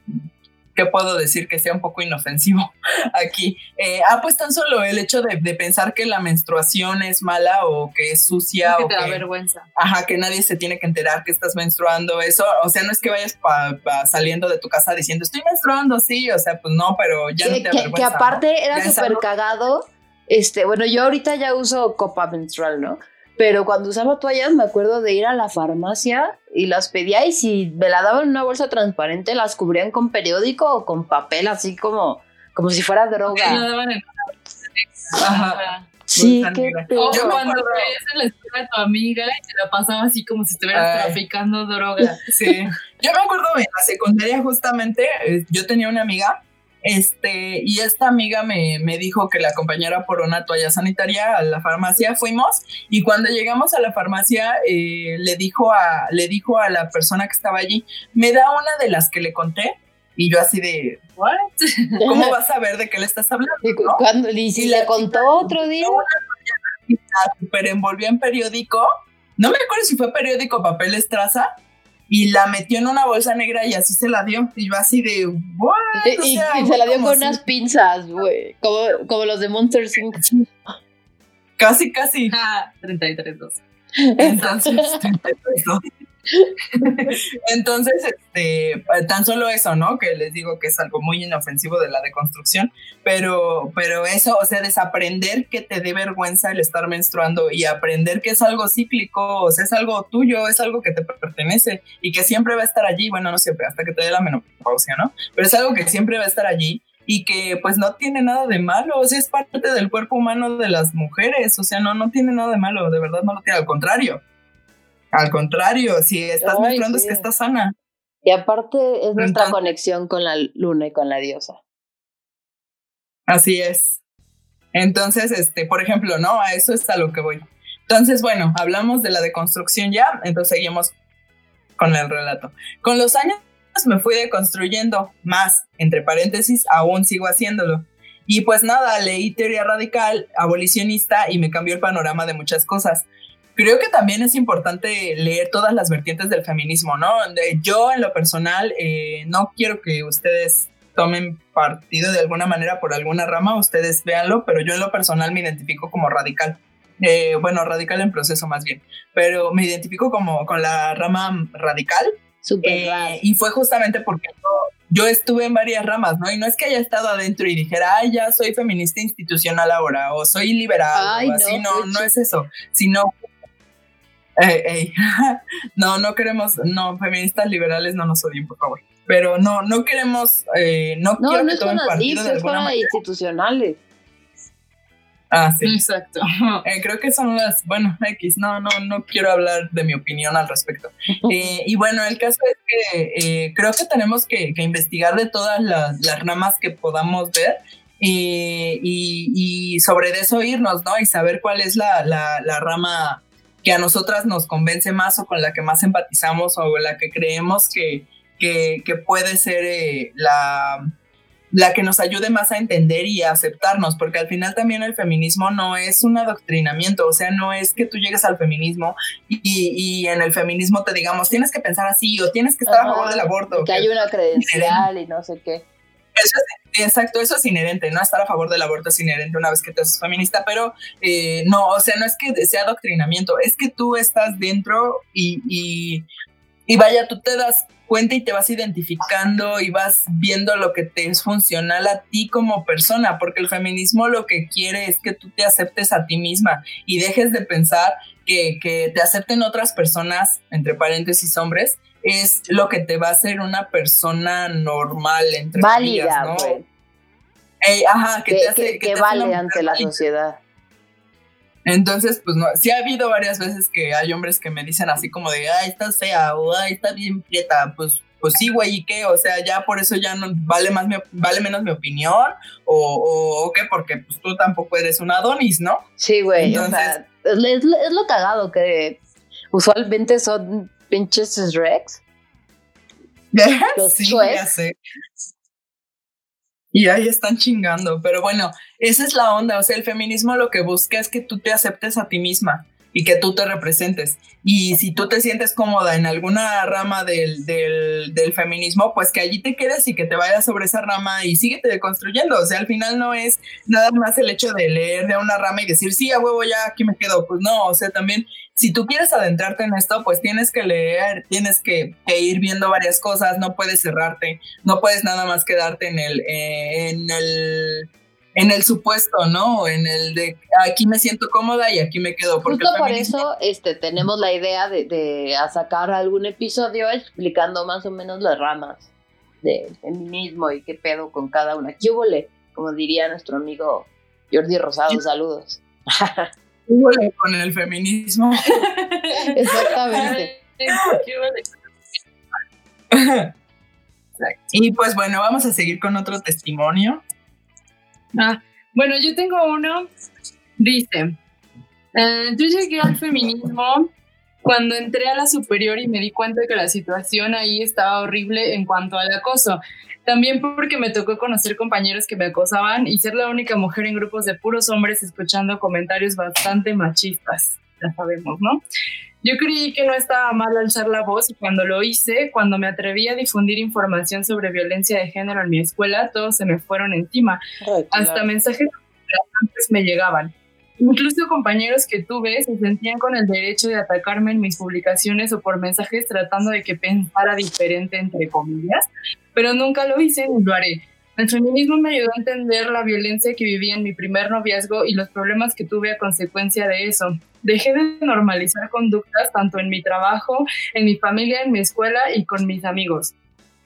¿qué puedo decir que sea un poco inofensivo aquí? Eh, ah, pues tan solo el hecho de, pensar que la menstruación es mala o que es sucia. que o te da vergüenza. Ajá, que nadie se tiene que enterar que estás menstruando, eso, o sea, no es que vayas saliendo de tu casa diciendo, estoy menstruando, sí, o sea, pues no, pero ya no te que, que aparte era súper cagado, este, bueno, yo ahorita ya uso copa menstrual, ¿no? Pero cuando usaba toallas me acuerdo de ir a la farmacia y las pedía y si me la daban en una bolsa transparente las cubrían con periódico o con papel así como, como si fuera droga. daban en Ajá. Sí, qué O cuando veías en la escuela a tu amiga y te la pasaba así como si estuvieras traficando droga. Sí. Yo me acuerdo en la secundaria justamente, eh, yo tenía una amiga este, y esta amiga me, me, dijo que la acompañara por una toalla sanitaria a la farmacia, fuimos, y cuando llegamos a la farmacia, eh, le, dijo a, le dijo a la persona que estaba allí, me da una de las que le conté, y yo así de, ¿what? ¿Cómo vas a ver de qué le estás hablando? ¿Y, si le contó otro día? Pero envolvió en periódico, no me acuerdo si fue periódico papel estraza, y la metió en una bolsa negra y así se la dio. Y yo así de, ¿what? Y, se la dio con unas pinzas, güey, como, como los de Monster Inc. Casi, casi. Ah, 33 2. Entonces, 33 2. Entonces, este, tan solo eso, ¿no? Que les digo que es algo muy inofensivo de la deconstrucción, pero, pero eso, o sea, desaprender que te dé vergüenza el estar menstruando y aprender que es algo cíclico, o sea, es algo tuyo, es algo que te pertenece y que siempre va a estar allí, bueno, no siempre, hasta que te dé la menopausia, ¿no? Pero es algo que siempre va a estar allí y que pues no tiene nada de malo, o sea, es parte del cuerpo humano de las mujeres, o sea, no, no tiene nada de malo, de verdad no lo tiene, al contrario. Al contrario, si estás mostrando es que estás sana. Y aparte es nuestra conexión con la luna y con la diosa. Así es. Entonces, este, por ejemplo, ¿no? A eso es a lo que voy. Entonces, bueno, hablamos de la deconstrucción ya, entonces seguimos con el relato. Con los años me fui deconstruyendo más, entre paréntesis, aún sigo haciéndolo. Y pues nada, leí teoría radical, abolicionista y me cambió el panorama de muchas cosas creo que también es importante leer todas las vertientes del feminismo, ¿no? Yo en lo personal eh, no quiero que ustedes tomen partido de alguna manera por alguna rama, ustedes véanlo, pero yo en lo personal me identifico como radical. Eh, bueno, radical en proceso más bien, pero me identifico como con la rama radical. Eh, y fue justamente porque yo, estuve en varias ramas, ¿no? Y no es que haya estado adentro y dijera, ay, ya soy feminista institucional ahora, o soy liberal, o así, no, no, no es eso, sino no, no queremos, no, feministas liberales no nos odien, por favor. Pero no, no queremos, eh, no, no, quiero no que tomen partido de alguna manera. institucionales. Ah, sí. Exacto. Eh, creo que son las, bueno, X, no, no, no quiero hablar de mi opinión al respecto. Eh, y bueno, el caso es que creo que tenemos que, investigar de todas las, ramas que podamos ver y, y, sobre eso irnos, ¿no? Y saber cuál es la, la, la rama que a nosotras nos convence más o con la que más empatizamos o la que creemos que, que, puede ser eh, la, la que nos ayude más a entender y a aceptarnos, porque al final también el feminismo no es un adoctrinamiento, o sea, no es que tú llegues al feminismo y, y en el feminismo te digamos, tienes que pensar así o tienes que estar a favor del aborto. Que hay una credencial y no sé qué. Eso es, exacto, eso es inherente, ¿no? Estar a favor del aborto es inherente una vez que te haces feminista, pero eh, no, o sea, no es que sea adoctrinamiento, es que tú estás dentro y, y, vaya, tú te das cuenta y te vas identificando y vas viendo lo que te es funcional a ti como persona, porque el feminismo lo que quiere es que tú te aceptes a ti misma y dejes de pensar que, que te acepten otras personas, entre paréntesis hombres, es lo que te va a hacer una persona normal, entre Válida, ¿no? ajá, que, te hace... Que, vale ante la sociedad. Entonces, pues no, sí ha habido varias veces que hay hombres que me dicen así como de, ay, estás fea, o ay, está bien prieta, pues, pues sí, güey, ¿y qué? O sea, ya por eso ya no vale más vale menos mi opinión, o, o, qué, porque pues tú tampoco eres un Adonis, ¿no? Sí, güey, Entonces, es, es, lo cagado que usualmente son pinches Rex. Los sí, ya sé. Y ahí están chingando. Pero bueno, esa es la onda. O sea, el feminismo lo que busca es que tú te aceptes a ti misma y que tú te representes. Y si tú te sientes cómoda en alguna rama del, del, feminismo, pues que allí te quedes y que te vayas sobre esa rama y síguete deconstruyendo. O sea, al final no es nada más el hecho de leer de una rama y decir, sí, a huevo, ya aquí me quedo. Pues no, o sea, también si tú quieres adentrarte en esto, pues tienes que leer, tienes que, ir viendo varias cosas, no puedes cerrarte, no puedes nada más quedarte en el, eh, en el en el supuesto, ¿no? En el de aquí me siento cómoda y aquí me quedo. Porque Justo por eso este, tenemos la idea de, de sacar algún episodio explicando más o menos las ramas del feminismo y qué pedo con cada una. ¿Qué Como diría nuestro amigo Jordi Rosado, saludos. ¿Qué con el feminismo? Exactamente. Y pues bueno, vamos a seguir con otro testimonio. Ah, bueno, yo tengo uno, dice, eh, yo llegué al feminismo cuando entré a la superior y me di cuenta que la situación ahí estaba horrible en cuanto al acoso. También porque me tocó conocer compañeros que me acosaban y ser la única mujer en grupos de puros hombres escuchando comentarios bastante machistas. Ya sabemos, ¿no? Yo creí que no estaba mal alzar la voz y cuando lo hice, cuando me atreví a difundir información sobre violencia de género en mi escuela, todos se me fueron encima. Hasta mensajes antes me llegaban. Incluso compañeros que tuve se sentían con el derecho de atacarme en mis publicaciones o por mensajes tratando de que pensara diferente, entre comillas, pero nunca lo hice ni lo haré. El feminismo me ayudó a entender la violencia que viví en mi primer noviazgo y los problemas que tuve a consecuencia de eso. Dejé de normalizar conductas tanto en mi trabajo, en mi familia, en mi escuela y con mis amigos.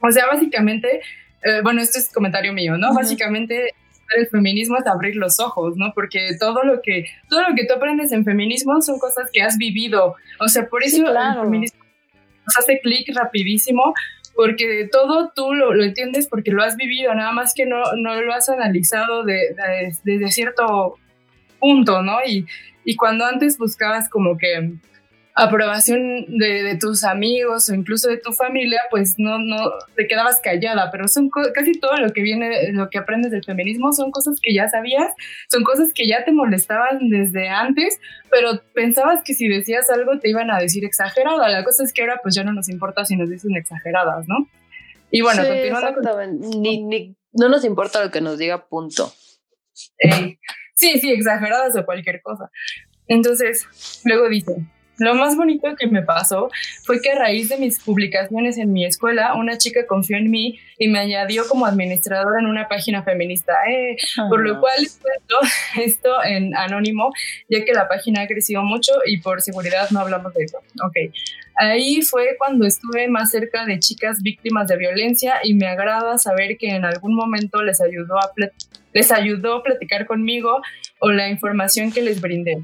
O sea, básicamente, eh, bueno, esto es comentario mío, ¿no? Básicamente el feminismo es abrir los ojos, ¿no? Porque todo lo que todo lo que tú aprendes en feminismo son cosas que has vivido. O sea, por eso el feminismo nos hace clic rapidísimo porque todo tú lo, entiendes porque lo has vivido, nada más que no, no lo has analizado desde cierto punto, ¿no? Y, y cuando antes buscabas como que aprobación de, tus amigos o incluso de tu familia, pues no, no te quedabas callada, pero son casi todo lo que viene, lo que aprendes del feminismo son cosas que ya sabías, son cosas que ya te molestaban desde antes, pero pensabas que si decías algo te iban a decir exagerada. La cosa es que ahora pues ya no nos importa si nos dicen exageradas, ¿no? Y bueno, continuando. Ni, no nos importa lo que nos diga, punto. sí, sí, exageradas o cualquier cosa. Entonces, luego dice, lo más bonito que me pasó fue que a raíz de mis publicaciones en mi escuela, una chica confió en mí y me añadió como administradora en una página feminista, eh, por lo ah. cual cuento esto en anónimo, ya que la página ha crecido mucho y por seguridad no hablamos de eso. Ok, ahí fue cuando estuve más cerca de chicas víctimas de violencia y me agrada saber que en algún momento les ayudó a, les ayudó a platicar conmigo o la información que les brindé.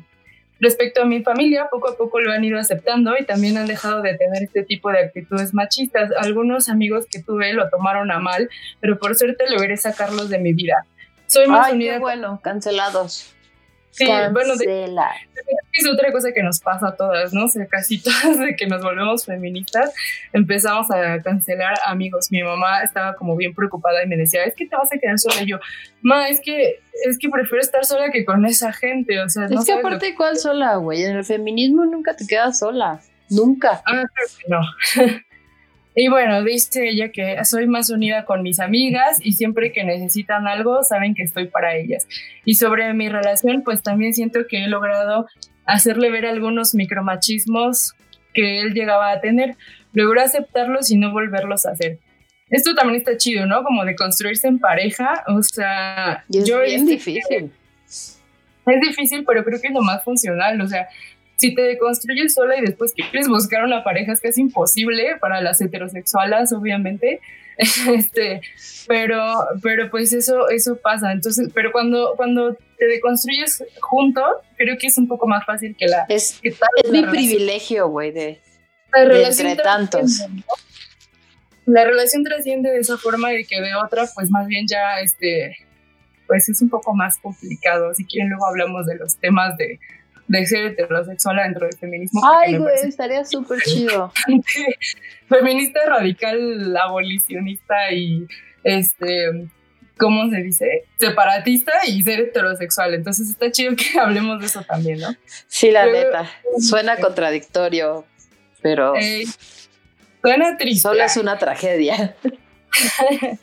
Respecto a mi familia, poco a poco lo han ido aceptando y también han dejado de tener este tipo de actitudes machistas. Algunos amigos que tuve lo tomaron a mal, pero por suerte logré sacarlos de mi vida. Soy más Ay, Qué bueno, cancelados. Sí, bueno, es otra cosa que nos pasa a todas, ¿no? O sea, casi todas de que nos volvemos feministas empezamos a cancelar amigos. Mi mamá estaba como bien preocupada y me decía, es que te vas a quedar sola. Y yo, ma, es que, es que prefiero estar sola que con esa gente, o sea, Es que aparte, ¿cuál sola, güey? En el feminismo nunca te quedas sola, nunca. Ah, no. Y bueno, dice ella que soy más unida con mis amigas y siempre que necesitan algo saben que estoy para ellas. Y sobre mi relación, pues también siento que he logrado hacerle ver algunos micromachismos que él llegaba a tener. Logró aceptarlos y no volverlos a hacer. Esto también está chido, ¿no? Como de construirse en pareja. O sea, yo es difícil. Es difícil, pero creo que es lo más funcional. O sea, si te deconstruyes sola y después quieres buscar una pareja es casi imposible para las heterosexuales, obviamente. Este, pero, pero pues eso, eso pasa. Entonces, pero cuando, cuando te deconstruyes juntos, creo que es un poco más fácil que la. Es, es mi privilegio, güey, de, entre tantos. La relación trasciende de esa forma y que de otra, pues más bien ya, este, pues es un poco más complicado. Si quieren, luego hablamos de los temas de de ser heterosexual dentro del feminismo. Ay, güey, estaría súper chido. Feminista radical, abolicionista y este, ¿cómo se dice? Separatista y ser heterosexual. Entonces está chido que hablemos de eso también, ¿no? Sí, la neta. Suena contradictorio, pero. suena triste. Solo es una tragedia.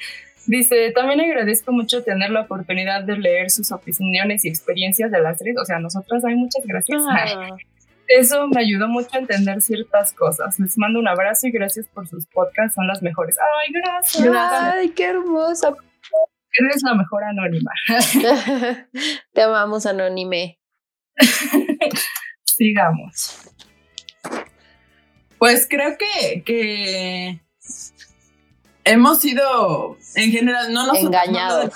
Dice, también agradezco mucho tener la oportunidad de leer sus opiniones y experiencias de las tres. O sea, nosotras hay muchas gracias. Ah. Eso me ayudó mucho a entender ciertas cosas. Les mando un abrazo y gracias por sus podcasts, son las mejores. Ay, gracias. Ay, qué hermosa. Eres la mejor anónima. Te amamos, anónime. Sigamos. Pues creo que, que hemos sido, en general, no nos engañados.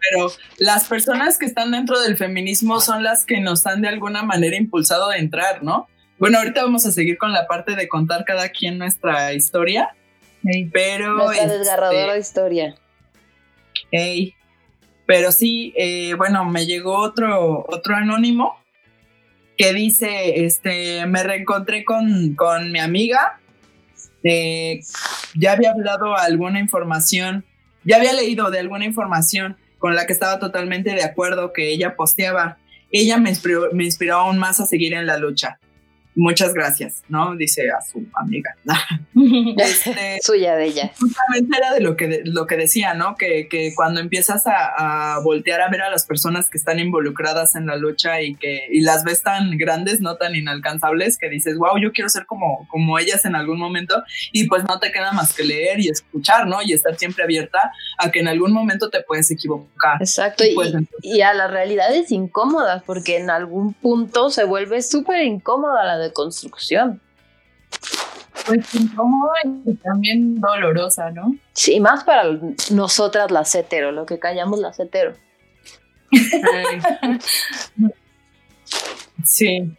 pero las personas que están dentro del feminismo son las que nos han de alguna manera impulsado a entrar, ¿no? Bueno, ahorita vamos a seguir con la parte de contar cada quien nuestra historia, Pero. Nuestra este, desgarradora historia. Ey. Pero sí, eh, bueno, me llegó otro, otro anónimo que dice, este, me reencontré con, con mi amiga, eh, ya había hablado alguna información, ya había leído de alguna información con la que estaba totalmente de acuerdo que ella posteaba. Ella me me inspiró aún más a seguir en la lucha muchas gracias, ¿no? Dice a su amiga. este, Suya de ella. Justamente era de lo que, lo que decía, ¿no? Que, que cuando empiezas a, voltear a ver a las personas que están involucradas en la lucha y que y las ves tan grandes, no tan inalcanzables, que dices, wow, yo quiero ser como, como ellas en algún momento, y pues no te queda más que leer y escuchar, ¿no? Y estar siempre abierta a que en algún momento te puedes equivocar. Exacto, y, y a las realidades incómodas, porque en algún punto se vuelve súper incómoda la de construcción. Pues incómoda y también dolorosa, ¿no? Sí, más para nosotras las hetero, lo que callamos las hetero. sí.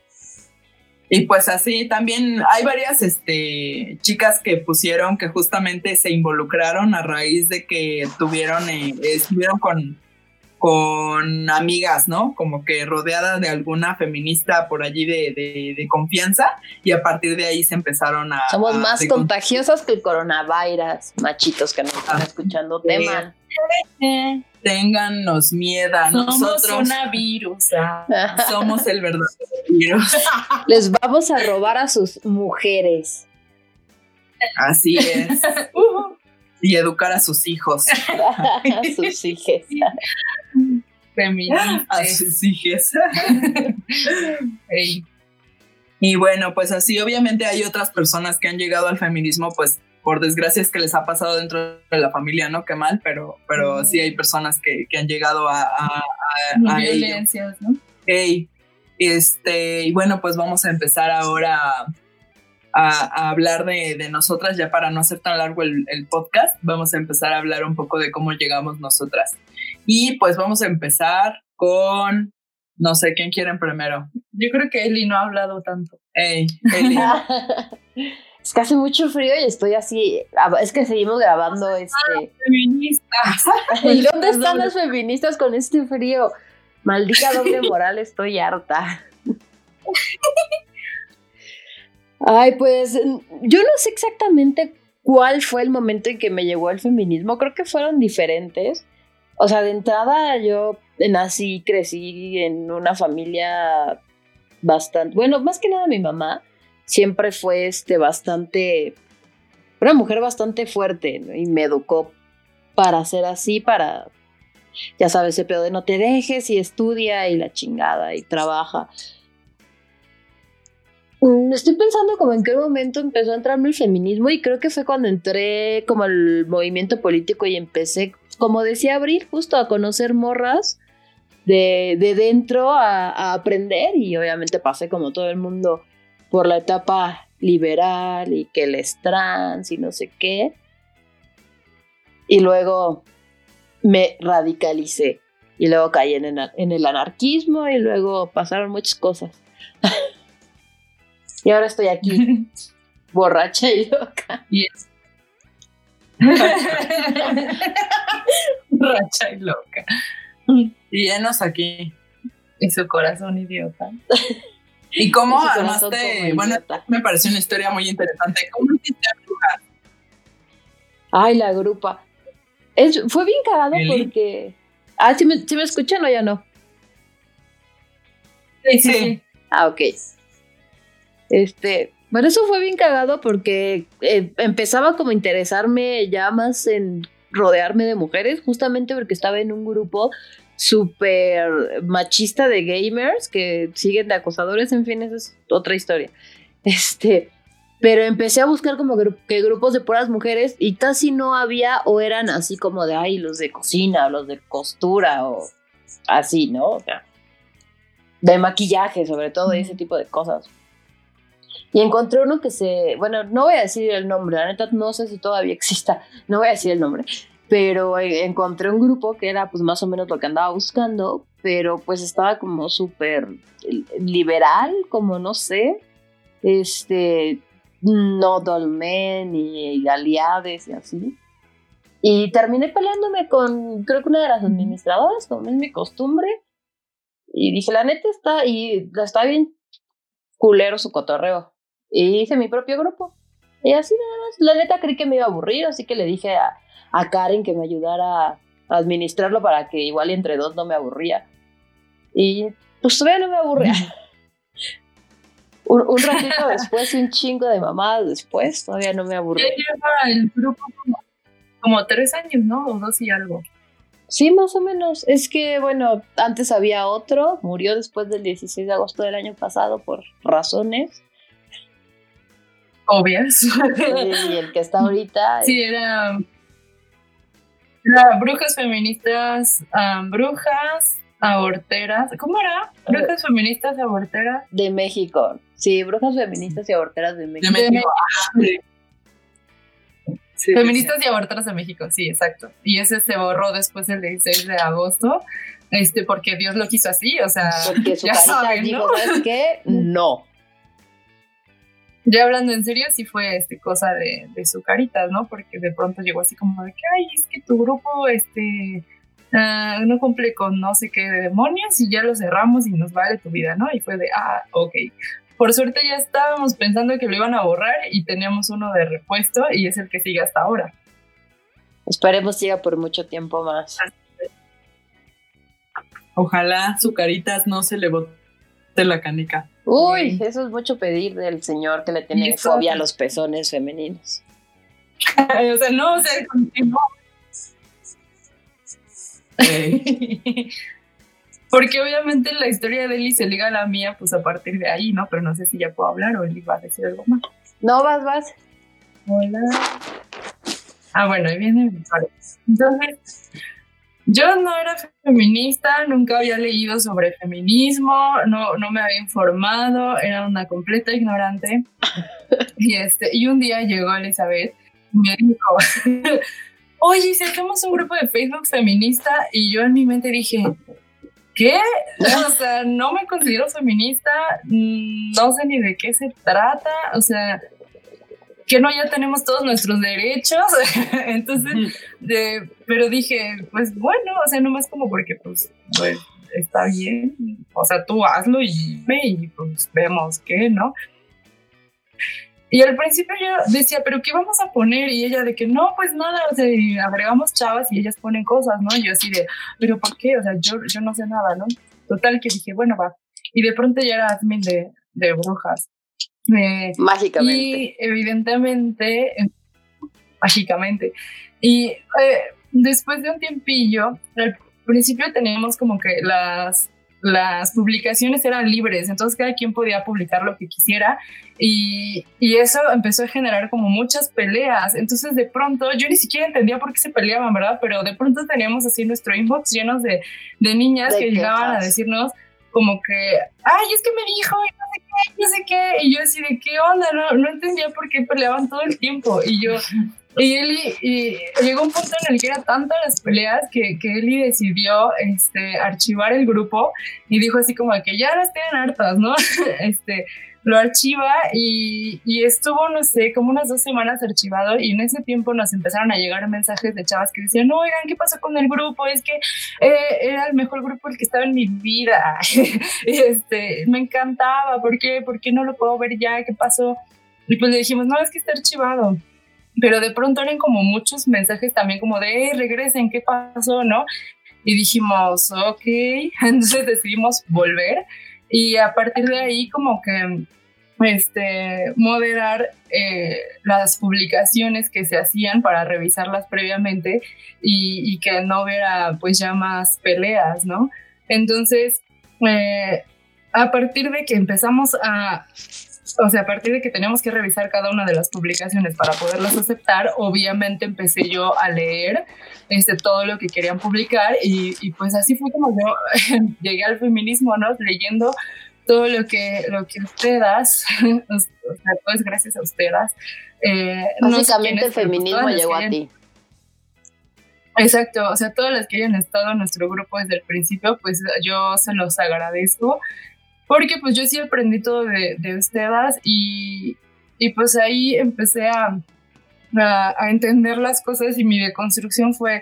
Y pues así también hay varias este, chicas que pusieron que justamente se involucraron a raíz de que tuvieron, eh, estuvieron con con amigas, ¿no? Como que rodeada de alguna feminista por allí de, confianza y a partir de ahí se empezaron a... Somos más contagiosas que el coronavirus, machitos que nos están escuchando tema. Téngannos miedo, somos nosotros. una virus. Somos el verdadero virus. Les vamos a robar a sus mujeres. Así es. y educar a sus hijos. a sus hijos. A sus hijos. Y bueno, pues así obviamente hay otras personas que han llegado al feminismo, pues por desgracia es que les ha pasado dentro de la familia, ¿no? Qué mal, pero, pero sí hay personas que, han llegado a... a, a, violencias, ¿no? este, y bueno, pues vamos a empezar ahora a, hablar de, nosotras, ya para no hacer tan largo el, podcast, vamos a empezar a hablar un poco de cómo llegamos nosotras. Y pues vamos a empezar con, no sé, ¿quién quieren primero? Yo creo que Eli no ha hablado tanto. Ey, Eli. es que hace mucho frío y estoy así, es que seguimos grabando este... Ah, feministas. ¿Y dónde están las feministas con este frío? Maldita doble moral, estoy harta. Ay, pues yo no sé exactamente cuál fue el momento en que me llegó el feminismo. Creo que fueron diferentes. O sea, de entrada yo nací, crecí en una familia bastante, bueno, más que nada mi mamá siempre fue este bastante, una mujer bastante fuerte y me educó para ser así, para, ya sabes, ese pedo de no te dejes y estudia y la chingada y trabaja. Mm, estoy pensando como en qué momento empezó a entrarme el feminismo y creo que fue cuando entré como al movimiento político y empecé, como decía Abril, justo a conocer morras de, de dentro, a, a, aprender y obviamente pasé como todo el mundo por la etapa liberal y que les trans y no sé qué. Y luego me radicalicé y luego caí en en el anarquismo y luego pasaron muchas cosas. Y ahora estoy aquí, borracha y loca. Borracha y loca. Y llenos aquí. Y su corazón idiota. ¿Y cómo armaste? Bueno, me pareció una historia muy interesante. ¿Cómo hiciste a bruja? Ay, la grupa. fue bien cagado porque. Ah, ¿sí me, me escuchan o ya no? Sí, sí. Ah, ok. Este, bueno, eso fue bien cagado porque eh, empezaba como a interesarme ya más en rodearme de mujeres, justamente porque estaba en un grupo súper machista de gamers que siguen de acosadores, en fin, esa es otra historia. Este, pero empecé a buscar como que grupos de puras mujeres y casi no había o eran así como de, ay, los de cocina, los de costura o así, ¿no? O sea, de maquillaje sobre todo, ese tipo de cosas. Y encontré uno que se, bueno, no voy a decir el nombre, la neta no sé si todavía exista, no voy a decir el nombre, pero encontré un grupo que era pues más o menos lo que andaba buscando, pero pues estaba como súper liberal, como no sé, este, no dolmen y aliades y así. Y terminé peleándome con, creo que una de las administradoras, como es mi costumbre. Y dije, la neta está, y está bien culero su cotorreo. Y hice mi propio grupo. Y así nada más. La neta creí que me iba a aburrir, así que le dije a, a Karen que me ayudara a administrarlo para que igual entre dos no me aburría. Y pues todavía no me aburría. un, ratito después, un chingo de mamadas después, todavía no me aburría. Ya lleva el grupo como, tres años, ¿no? O dos y algo. Sí, más o menos. Es que, bueno, antes había otro, murió después del 16 de agosto del año pasado por razones obvias. y el que está ahorita. Sí, era brujas feministas, brujas aborteras. ¿Cómo era? Brujas feministas aborteras. De México. Sí, brujas feministas y aborteras de México. Feministas y aborteras de México, sí, exacto. Y ese se borró después del 16 de agosto, este, porque Dios lo quiso así, o sea. Porque su ya saben, ¿no? ¿sabes qué? No. Ya hablando en serio, sí fue este, cosa de, de su carita, ¿no? Porque de pronto llegó así como de que, ay, es que tu grupo, este, uh, no cumple con no sé qué demonios y ya lo cerramos y nos vale tu vida, ¿no? Y fue de, ah, ok. Por suerte ya estábamos pensando que lo iban a borrar y teníamos uno de repuesto y es el que sigue hasta ahora. Esperemos siga por mucho tiempo más. Ojalá su caritas no se le bote la canica. Uy, eso es mucho pedir del señor que le tiene fobia a los pezones femeninos. o sea, no, o sea, Porque obviamente la historia de Eli se liga a la mía, pues a partir de ahí, ¿no? Pero no sé si ya puedo hablar o Eli va a decir algo más. No, vas, vas. Hola. Ah, bueno, ahí viene Entonces, yo no era feminista, nunca había leído sobre feminismo, no, no me había informado, era una completa ignorante. y, este, y un día llegó Elizabeth y me dijo, oye, si hacemos un grupo de Facebook feminista, y yo en mi mente dije, ¿qué? O sea, no me considero feminista, mm, no sé ni de qué se trata, o sea, que no ya tenemos todos nuestros derechos. Entonces, de, pero dije, pues bueno, o sea, nomás como porque pues, pues está bien, o sea, tú hazlo y ve y pues vemos qué, ¿no? Y al principio yo decía, pero ¿qué vamos a poner? Y ella de que no, pues nada, o sea, agregamos chavas y ellas ponen cosas, ¿no? Y yo así de, pero ¿por qué? O sea, yo, yo no sé nada, ¿no? Total que dije, bueno, va. Y de pronto ya era admin de, de brujas. mágicamente. Y evidentemente, mágicamente. Y eh, después de un tiempillo, al principio teníamos como que las las publicaciones eran libres, entonces cada quien podía publicar lo que quisiera y, y, eso empezó a generar como muchas peleas. Entonces de pronto yo ni siquiera entendía por qué se peleaban, ¿verdad? Pero de pronto teníamos así nuestro inbox llenos de, de niñas que llegaban a decirnos como que, ay, es que me dijo y no sé qué, no sé qué, y yo así de qué onda, no, no entendía por qué peleaban todo el tiempo. Y yo y Eli y llegó un punto en el que era tantas las peleas que, que Eli decidió este, archivar el grupo y dijo así como que ya las tienen hartas, ¿no? este, lo archiva y, y, estuvo, no sé, como unas dos semanas archivado y en ese tiempo nos empezaron a llegar mensajes de chavas que decían, no, oigan, ¿qué pasó con el grupo? Es que eh, era el mejor grupo el que estaba en mi vida. este, me encantaba, ¿por qué? ¿Por qué no lo puedo ver ya? ¿Qué pasó? Y pues le dijimos, no, es que está archivado pero de pronto eran como muchos mensajes también como de, hey, regresen, ¿qué pasó? ¿No? Y dijimos, ok, entonces decidimos volver y a partir de ahí como que este, moderar eh, las publicaciones que se hacían para revisarlas previamente y, que no hubiera pues ya más peleas, ¿no? Entonces, eh, a partir de que empezamos a o sea, a partir de que teníamos que revisar cada una de las publicaciones para poderlas aceptar, obviamente empecé yo a leer este, todo lo que querían publicar y, y pues así fue como yo llegué al feminismo, ¿no? Leyendo todo lo que, lo que ustedes, o sea, pues gracias a ustedes. Eh, Básicamente el feminismo llegó a ti. Exacto, o sea, todas las que hayan estado en nuestro grupo desde el principio, pues yo se los agradezco porque pues yo sí aprendí todo de, de ustedes y, y pues ahí empecé a, a, entender las cosas y mi deconstrucción fue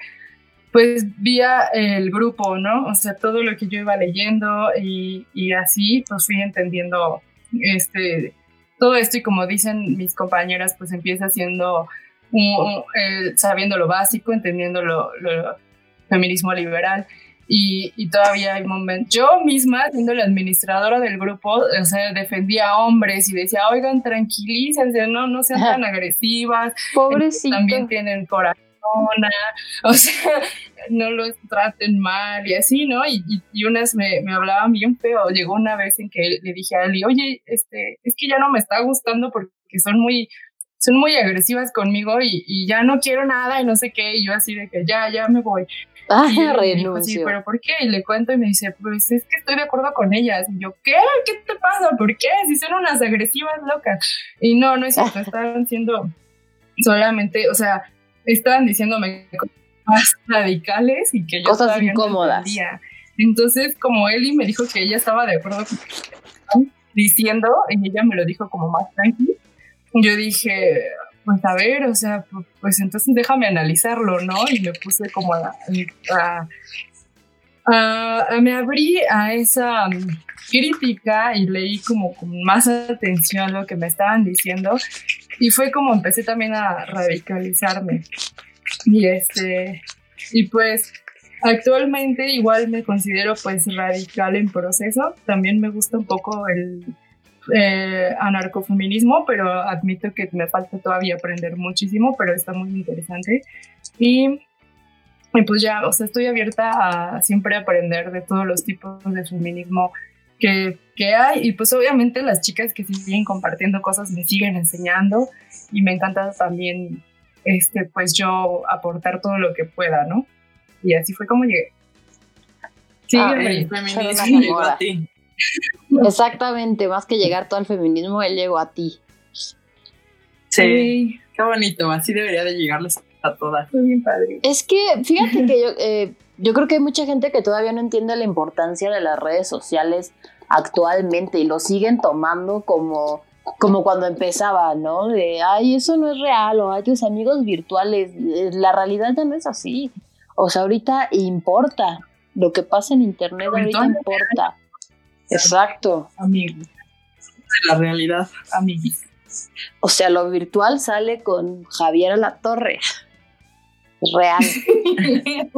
pues vía el grupo, ¿no? O sea, todo lo que yo iba leyendo y, y así pues fui entendiendo este, todo esto y como dicen mis compañeras, pues empieza siendo eh, sabiendo lo básico, entendiendo lo, feminismo liberal. Y, todavía hay momentos, yo misma, siendo la administradora del grupo, o sea, defendía a hombres y decía, oigan, tranquilícense, no, no sean tan agresivas. Pobrecito. También tienen corazón, o sea, no los traten mal y así, ¿no? Y, y, unas me, me, hablaban bien feo. Llegó una vez en que le dije a Eli, oye, este, es que ya no me está gustando porque son muy, son muy agresivas conmigo y, ya no quiero nada y no sé qué, y yo así de que ya, ya me voy. Ah, renuncio. pero ¿por qué? Y le cuento y me dice, pues es que estoy de acuerdo con ellas. Y yo, ¿qué? ¿Qué te pasa? ¿Por qué? Si son unas agresivas locas. Y no, no es cierto, estaban siendo solamente, o sea, estaban diciéndome cosas más radicales y que yo cosas incómodas. Entonces, como Eli me dijo que ella estaba de acuerdo con diciendo, y ella me lo dijo como más tranquilo, yo dije, pues a ver, o sea, pues, entonces déjame analizarlo, ¿no? Y me puse como a, a, me abrí a esa mm, crítica y leí como con más atención lo que me estaban diciendo y fue como empecé también a radicalizarme y este y pues actualmente igual me considero pues radical en proceso también me gusta un poco el eh, anarcofeminismo, pero admito que me falta todavía aprender muchísimo, pero está muy interesante. Y, pues ya, o sea, estoy abierta a siempre aprender de todos los tipos de feminismo que, que, hay y pues obviamente las chicas que siguen compartiendo cosas me siguen enseñando y me encanta también este pues yo aportar todo lo que pueda, ¿no? Y así fue como llegué. Sí, ah, el feminismo llegó a ti. Exactamente, más que llegar todo al feminismo, él llegó a ti. Sí, qué bonito, así debería de llegarles a todas. Muy bien padre. Es que, fíjate que yo, eh, yo creo que hay mucha gente que todavía no entiende la importancia de las redes sociales actualmente y lo siguen tomando como, como cuando empezaba, ¿no? De, ay, eso no es real, o hay tus amigos virtuales. Eh, la realidad ya no es así. O sea, ahorita importa. Lo que pasa en internet ahorita importa. Exacto. Amigos. De la realidad, amigos. O sea, lo virtual sale con Javier a la torre. Real.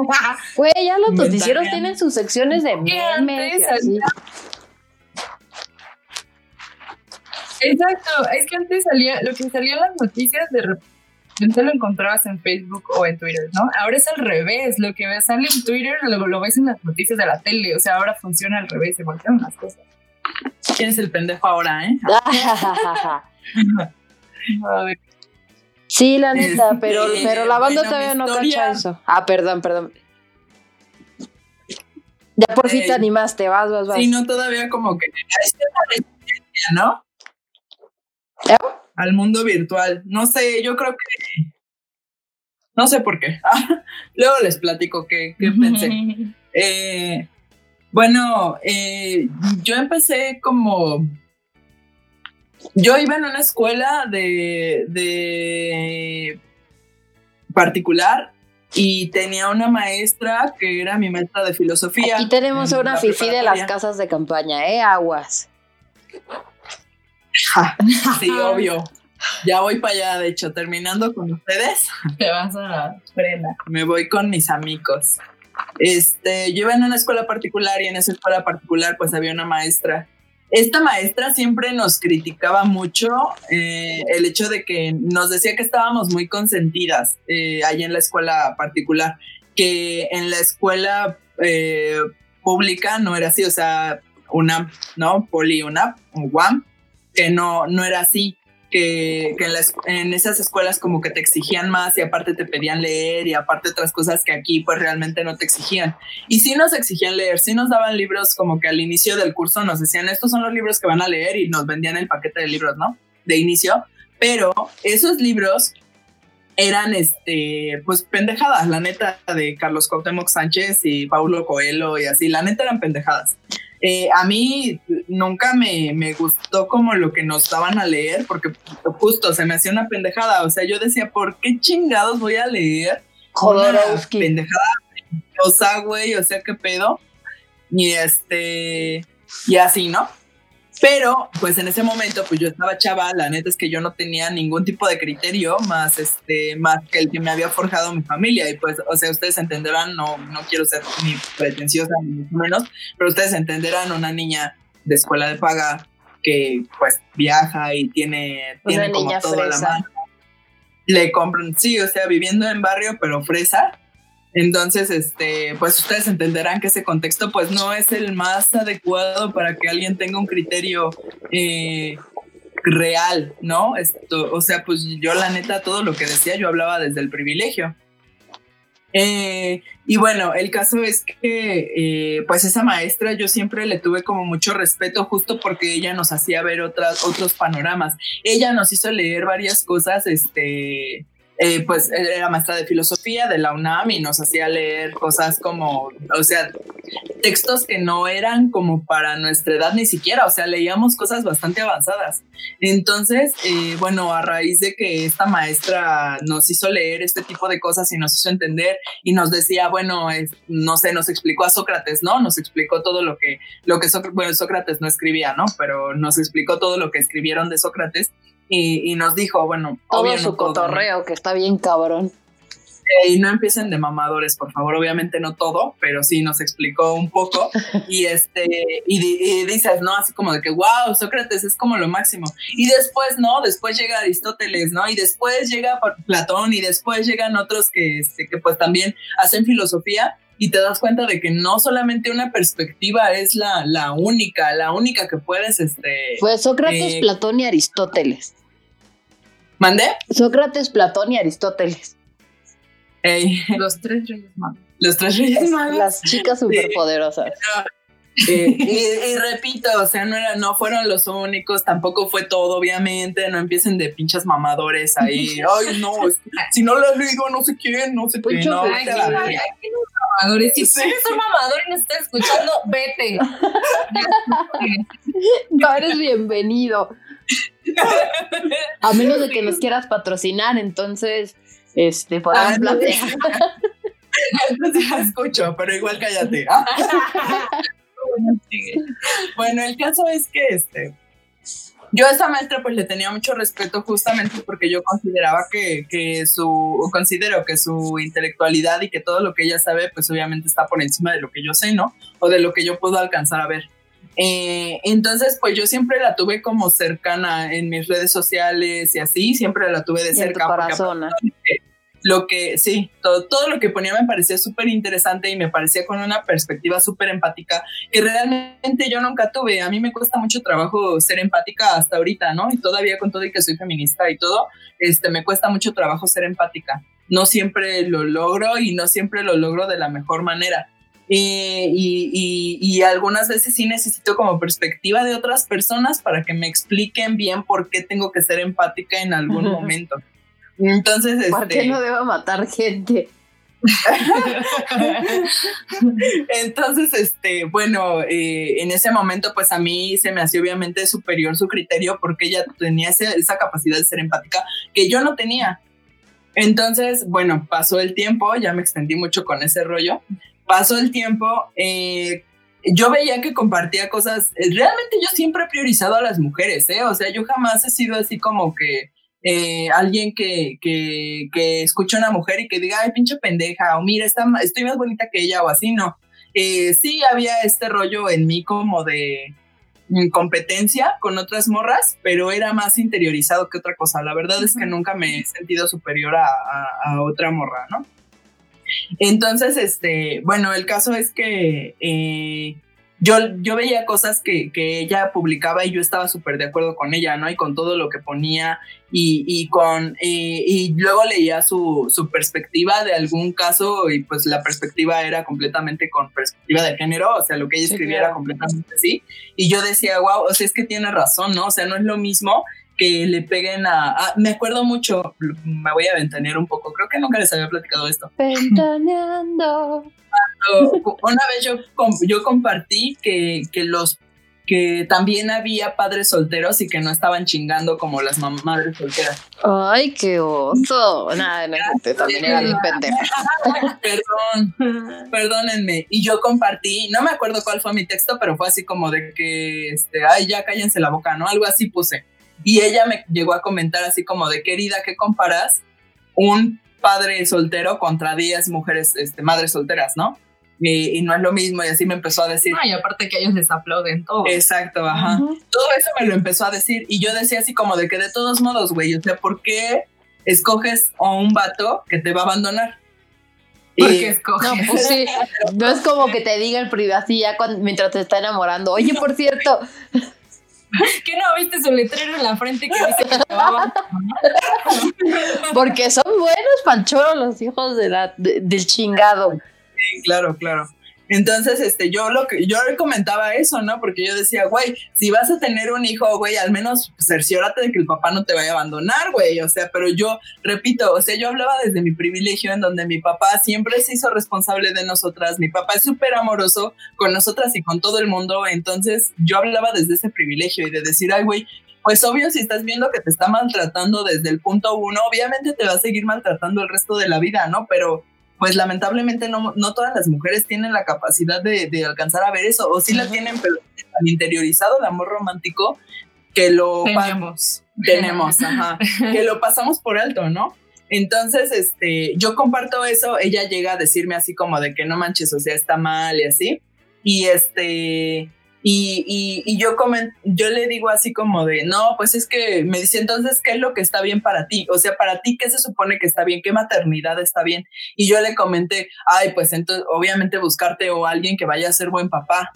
Güey, ya los noticieros tienen sus secciones de memes. Exacto, es que antes salía, lo que salía en las noticias de repente lo encontrabas en Facebook o en Twitter, ¿no? Ahora es al revés, lo que sale en Twitter luego lo ves en las noticias de la tele, o sea, ahora funciona al revés, se voltean las cosas. ¿Quién es el pendejo ahora, eh? sí, la neta, este, pero, pero la banda todavía no cacha eso. Ah, perdón, perdón. Ya por fin te eh, animaste, vas, vas, vas. Sí, no, todavía como que ¿no? ¿Eh? Al mundo virtual. No sé, yo creo que. No sé por qué. Luego les platico qué, qué pensé. Eh, bueno, eh, yo empecé como... Yo iba en una escuela de, de particular y tenía una maestra que era mi maestra de filosofía. Y tenemos una fifi de las casas de campaña, ¿eh? Aguas. sí, obvio. Ya voy para allá, de hecho, terminando con ustedes. Te vas a frena. Me voy con mis amigos. Este, yo iba en una escuela particular y en esa escuela particular pues había una maestra. Esta maestra siempre nos criticaba mucho eh, el hecho de que nos decía que estábamos muy consentidas eh, ahí en la escuela particular, que en la escuela eh, pública no era así, o sea, una, ¿no? Poli, una, un UAM, que no, no era así que, en, esas escuelas como que te exigían más y aparte te pedían leer y aparte otras cosas que aquí pues realmente no te exigían. Y sí nos exigían leer, sí nos daban libros como que al inicio del curso nos decían estos son los libros que van a leer y nos vendían el paquete de libros, ¿no? De inicio, pero esos libros eran este pues pendejadas, la neta de Carlos Cuauhtémoc Sánchez y Paulo Coelho y así, la neta eran pendejadas. Eh, a mí nunca me, me, gustó como lo que nos daban a leer, porque justo se me hacía una pendejada. O sea, yo decía, ¿por qué chingados voy a leer? Jodorowsky. Pendejada, o sea, güey, o sea, ¿qué pedo? Y este, y así, ¿no? Pero, pues en ese momento, pues yo estaba chava, la neta es que yo no tenía ningún tipo de criterio más, este, más que el que me había forjado mi familia. Y pues, o sea, ustedes entenderán, no, no quiero ser ni pretenciosa ni mucho menos, pero ustedes entenderán una niña de escuela de paga que pues viaja y tiene, tiene como todo la mano. Le compran, sí, o sea, viviendo en barrio, pero fresa entonces, este, pues ustedes entenderán que ese contexto pues no es el más adecuado para que alguien tenga un criterio eh, real, ¿no? Esto, o sea, pues yo la neta todo lo que decía yo hablaba desde el privilegio. Eh, y bueno, el caso es que eh, pues esa maestra yo siempre le tuve como mucho respeto justo porque ella nos hacía ver otras, otros panoramas. Ella nos hizo leer varias cosas, este, eh, pues era maestra de filosofía de la UNAM y nos hacía leer cosas como, o sea, textos que no eran como para nuestra edad ni siquiera, o sea, leíamos cosas bastante avanzadas. Entonces, eh, bueno, a raíz de que esta maestra nos hizo leer este tipo de cosas y nos hizo entender y nos decía, bueno, no sé, nos explicó a Sócrates, ¿no? Nos explicó todo lo que, lo que Sócrates, bueno, Sócrates no escribía, ¿no? Pero nos explicó todo lo que escribieron de Sócrates y, nos dijo, bueno, todo su cotorreo, que está bien cabrón. Y no empiecen de mamadores, por favor. Obviamente no todo, pero sí nos explicó un poco. y este, y, dices, ¿no? Así como de que, wow, Sócrates es como lo máximo. Y después, ¿no? Después llega Aristóteles, ¿no? Y después llega Platón y después llegan otros que, este, que pues también hacen filosofía y te das cuenta de que no solamente una perspectiva es la, la única, la única que puedes, este... Pues Sócrates, eh, Platón y Aristóteles. ¿Mandé? Sócrates, Platón y Aristóteles. Los tres reyes magos. Los tres reyes magos. Las chicas superpoderosas. y, repito, o sea, no, era, no fueron los únicos, tampoco fue todo, obviamente, no empiecen de pinches mamadores ahí, ay, no, si no lo has leído, no sé quién, no sé qué, no, ay, mamadores, si sí. eres un mamador y no estás escuchando, vete. no eres bienvenido. A menos de que nos quieras patrocinar, entonces, este, podemos ah, plantear. No escucho, pero igual cállate. bueno, el caso es que este, yo a esa maestra pues le tenía mucho respeto justamente porque yo consideraba que, que su, considero que su intelectualidad y que todo lo que ella sabe pues obviamente está por encima de lo que yo sé, ¿no? O de lo que yo puedo alcanzar a ver. Eh, entonces, pues yo siempre la tuve como cercana en mis redes sociales y así, siempre la tuve de cerca. lo que, sí, todo, todo lo que ponía me parecía súper interesante y me parecía con una perspectiva súper empática que realmente yo nunca tuve. A mí me cuesta mucho trabajo ser empática hasta ahorita, ¿no? Y todavía con todo y que soy feminista y todo, este, me cuesta mucho trabajo ser empática. No siempre lo logro y no siempre lo logro de la mejor manera. Eh, y, y, algunas veces sí necesito como perspectiva de otras personas para que me expliquen bien por qué tengo que ser empática en algún momento. Entonces, ¿por qué este no debo matar gente? Entonces, este, bueno, eh, en ese momento, pues a mí se me hacía obviamente superior su criterio porque ella tenía esa capacidad de ser empática que yo no tenía. Entonces, bueno, pasó el tiempo, ya me extendí mucho con ese rollo, pasó el tiempo, eh, yo veía que compartía cosas, eh, realmente yo siempre he priorizado a las mujeres, ¿eh? O sea, yo jamás he sido así como que eh, alguien que, que, que escucha a una mujer y que diga, ay, pinche pendeja, o mira, está, estoy más bonita que ella, o así, no. sí había este rollo en mí como de mm, competencia con otras morras, pero era más interiorizado que otra cosa. La verdad es que nunca me he sentido superior a, a otra morra, ¿no? Entonces, este, bueno, el caso es que eh, yo, yo veía cosas que, que, ella publicaba y yo estaba súper de acuerdo con ella, ¿no? Y con todo lo que ponía y, y con, y luego leía su, su, perspectiva de algún caso y pues la perspectiva era completamente con perspectiva de género, o sea, lo que ella escribía era completamente así. Y yo decía, wow, o sea, es que tiene razón, ¿no? O sea, no es lo mismo que le peguen a, Me acuerdo mucho, me voy a ventanear un poco, creo que nunca les había platicado esto. Ventaneando. una vez yo, yo compartí que, que los que también había padres solteros y que no estaban chingando como las madres solteras. Ay, qué oso. Nada, no, también era un pendejo. Perdón, perdónenme. Y yo compartí, no me acuerdo cuál fue mi texto, pero fue así como de que, este, ay, ya cállense la boca, ¿no? Algo así puse. Y ella me llegó a comentar así como de, querida, ¿qué comparas? Un padre soltero contra 10 mujeres, este, madres solteras, ¿no? y, no es lo mismo y así me empezó a decir. Ay, aparte que ellos les aplauden todo. Exacto, ajá. Todo eso me lo empezó a decir y yo decía así como de que de todos modos, güey, o sea, ¿por qué escoges a un vato que te va a abandonar? Porque escoges. No, pues sí, no es como que te diga el privado así ya mientras te está enamorando. Oye, por cierto, ¿Qué no viste su letrero en la frente que dice que? Porque son buenos panchoros los hijos de la, del chingado. Sí, claro, claro. Entonces, este, yo lo que yo comentaba eso, ¿no? Porque yo decía, güey, si vas a tener un hijo, güey, al menos cerciórate de que el papá no te vaya a abandonar, güey. O sea, pero yo repito, o sea, yo hablaba desde mi privilegio en donde mi papá siempre se hizo responsable de nosotras. Mi papá es súper amoroso con nosotras y con todo el mundo. Entonces, yo hablaba desde ese privilegio y de decir, ay, güey, pues obvio, si estás viendo que te está maltratando desde el punto uno, obviamente te va a seguir maltratando el resto de la vida, ¿no? Pero pues lamentablemente no, no todas las mujeres tienen la capacidad de, de alcanzar a ver eso, o sí la tienen, pero tan interiorizado el amor romántico que lo tenemos, tenemos, ajá, que lo pasamos por alto, ¿no? Entonces, este, yo comparto eso, ella llega a decirme así como de que no manches, o sea, está mal y así, y este, y, y, yo, yo le digo así como de, no, pues es que me dice entonces, ¿qué es lo que está bien para ti? O sea, para ti, ¿qué se supone que está bien? ¿Qué maternidad está bien? Y yo le comenté, ay, pues entonces, obviamente buscarte o alguien que vaya a ser buen papá.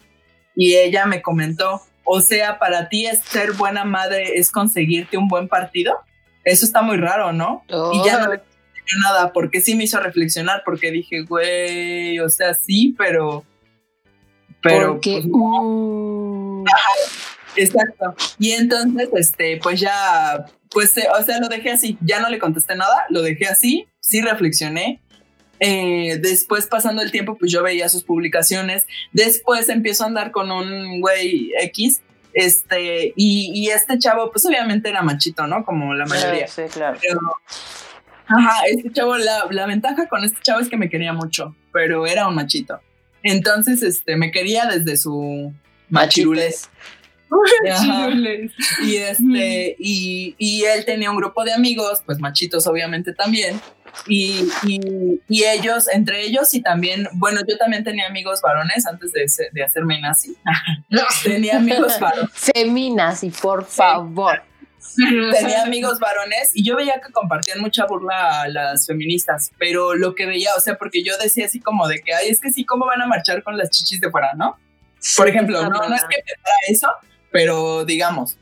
Y ella me comentó, o sea, para ti es ser buena madre es conseguirte un buen partido. Eso está muy raro, ¿no? Y ya no le nada, porque sí me hizo reflexionar, porque dije, güey, o sea, sí, pero pero pues, uh. exacto. Y entonces, este, pues ya, pues, eh, o sea, lo dejé así. Ya no le contesté nada, lo dejé así. Sí reflexioné. Eh, después, pasando el tiempo, pues yo veía sus publicaciones. Después empiezo a andar con un güey X. Este, y, este chavo, pues obviamente era machito, ¿no? Como la mayoría. Sí, claro. ajá, este chavo, la, la ventaja con este chavo es que me quería mucho, pero era un machito. Entonces, este, me quería desde su machirules. y este, y, y, él tenía un grupo de amigos, pues machitos obviamente también. Y, y, ellos, entre ellos y también, bueno, yo también tenía amigos varones antes de, de hacerme nazi. tenía amigos varones. Feminazi, por favor. Tenía amigos varones y yo veía que compartían mucha burla a las feministas, pero lo que veía, o sea, porque yo decía así como de que, ay, es que sí, ¿cómo van a marchar con las chichis de fuera, no? Por ejemplo, no, no es que para eso, pero digamos,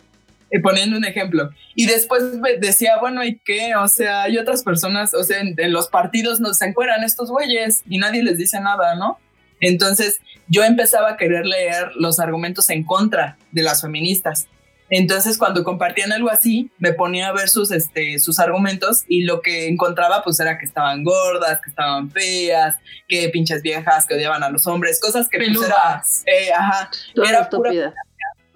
eh, poniendo un ejemplo. Y después decía, bueno, ¿y qué? O sea, hay otras personas, o sea, en, los partidos nos encueran estos güeyes y nadie les dice nada, ¿no? Entonces yo empezaba a querer leer los argumentos en contra de las feministas entonces, cuando compartían algo así, me ponía a ver sus, este, sus argumentos y lo que encontraba, pues, era que estaban gordas, que estaban feas, que pinches viejas, que odiaban a los hombres, cosas que pues, era, eh, ajá, era pura,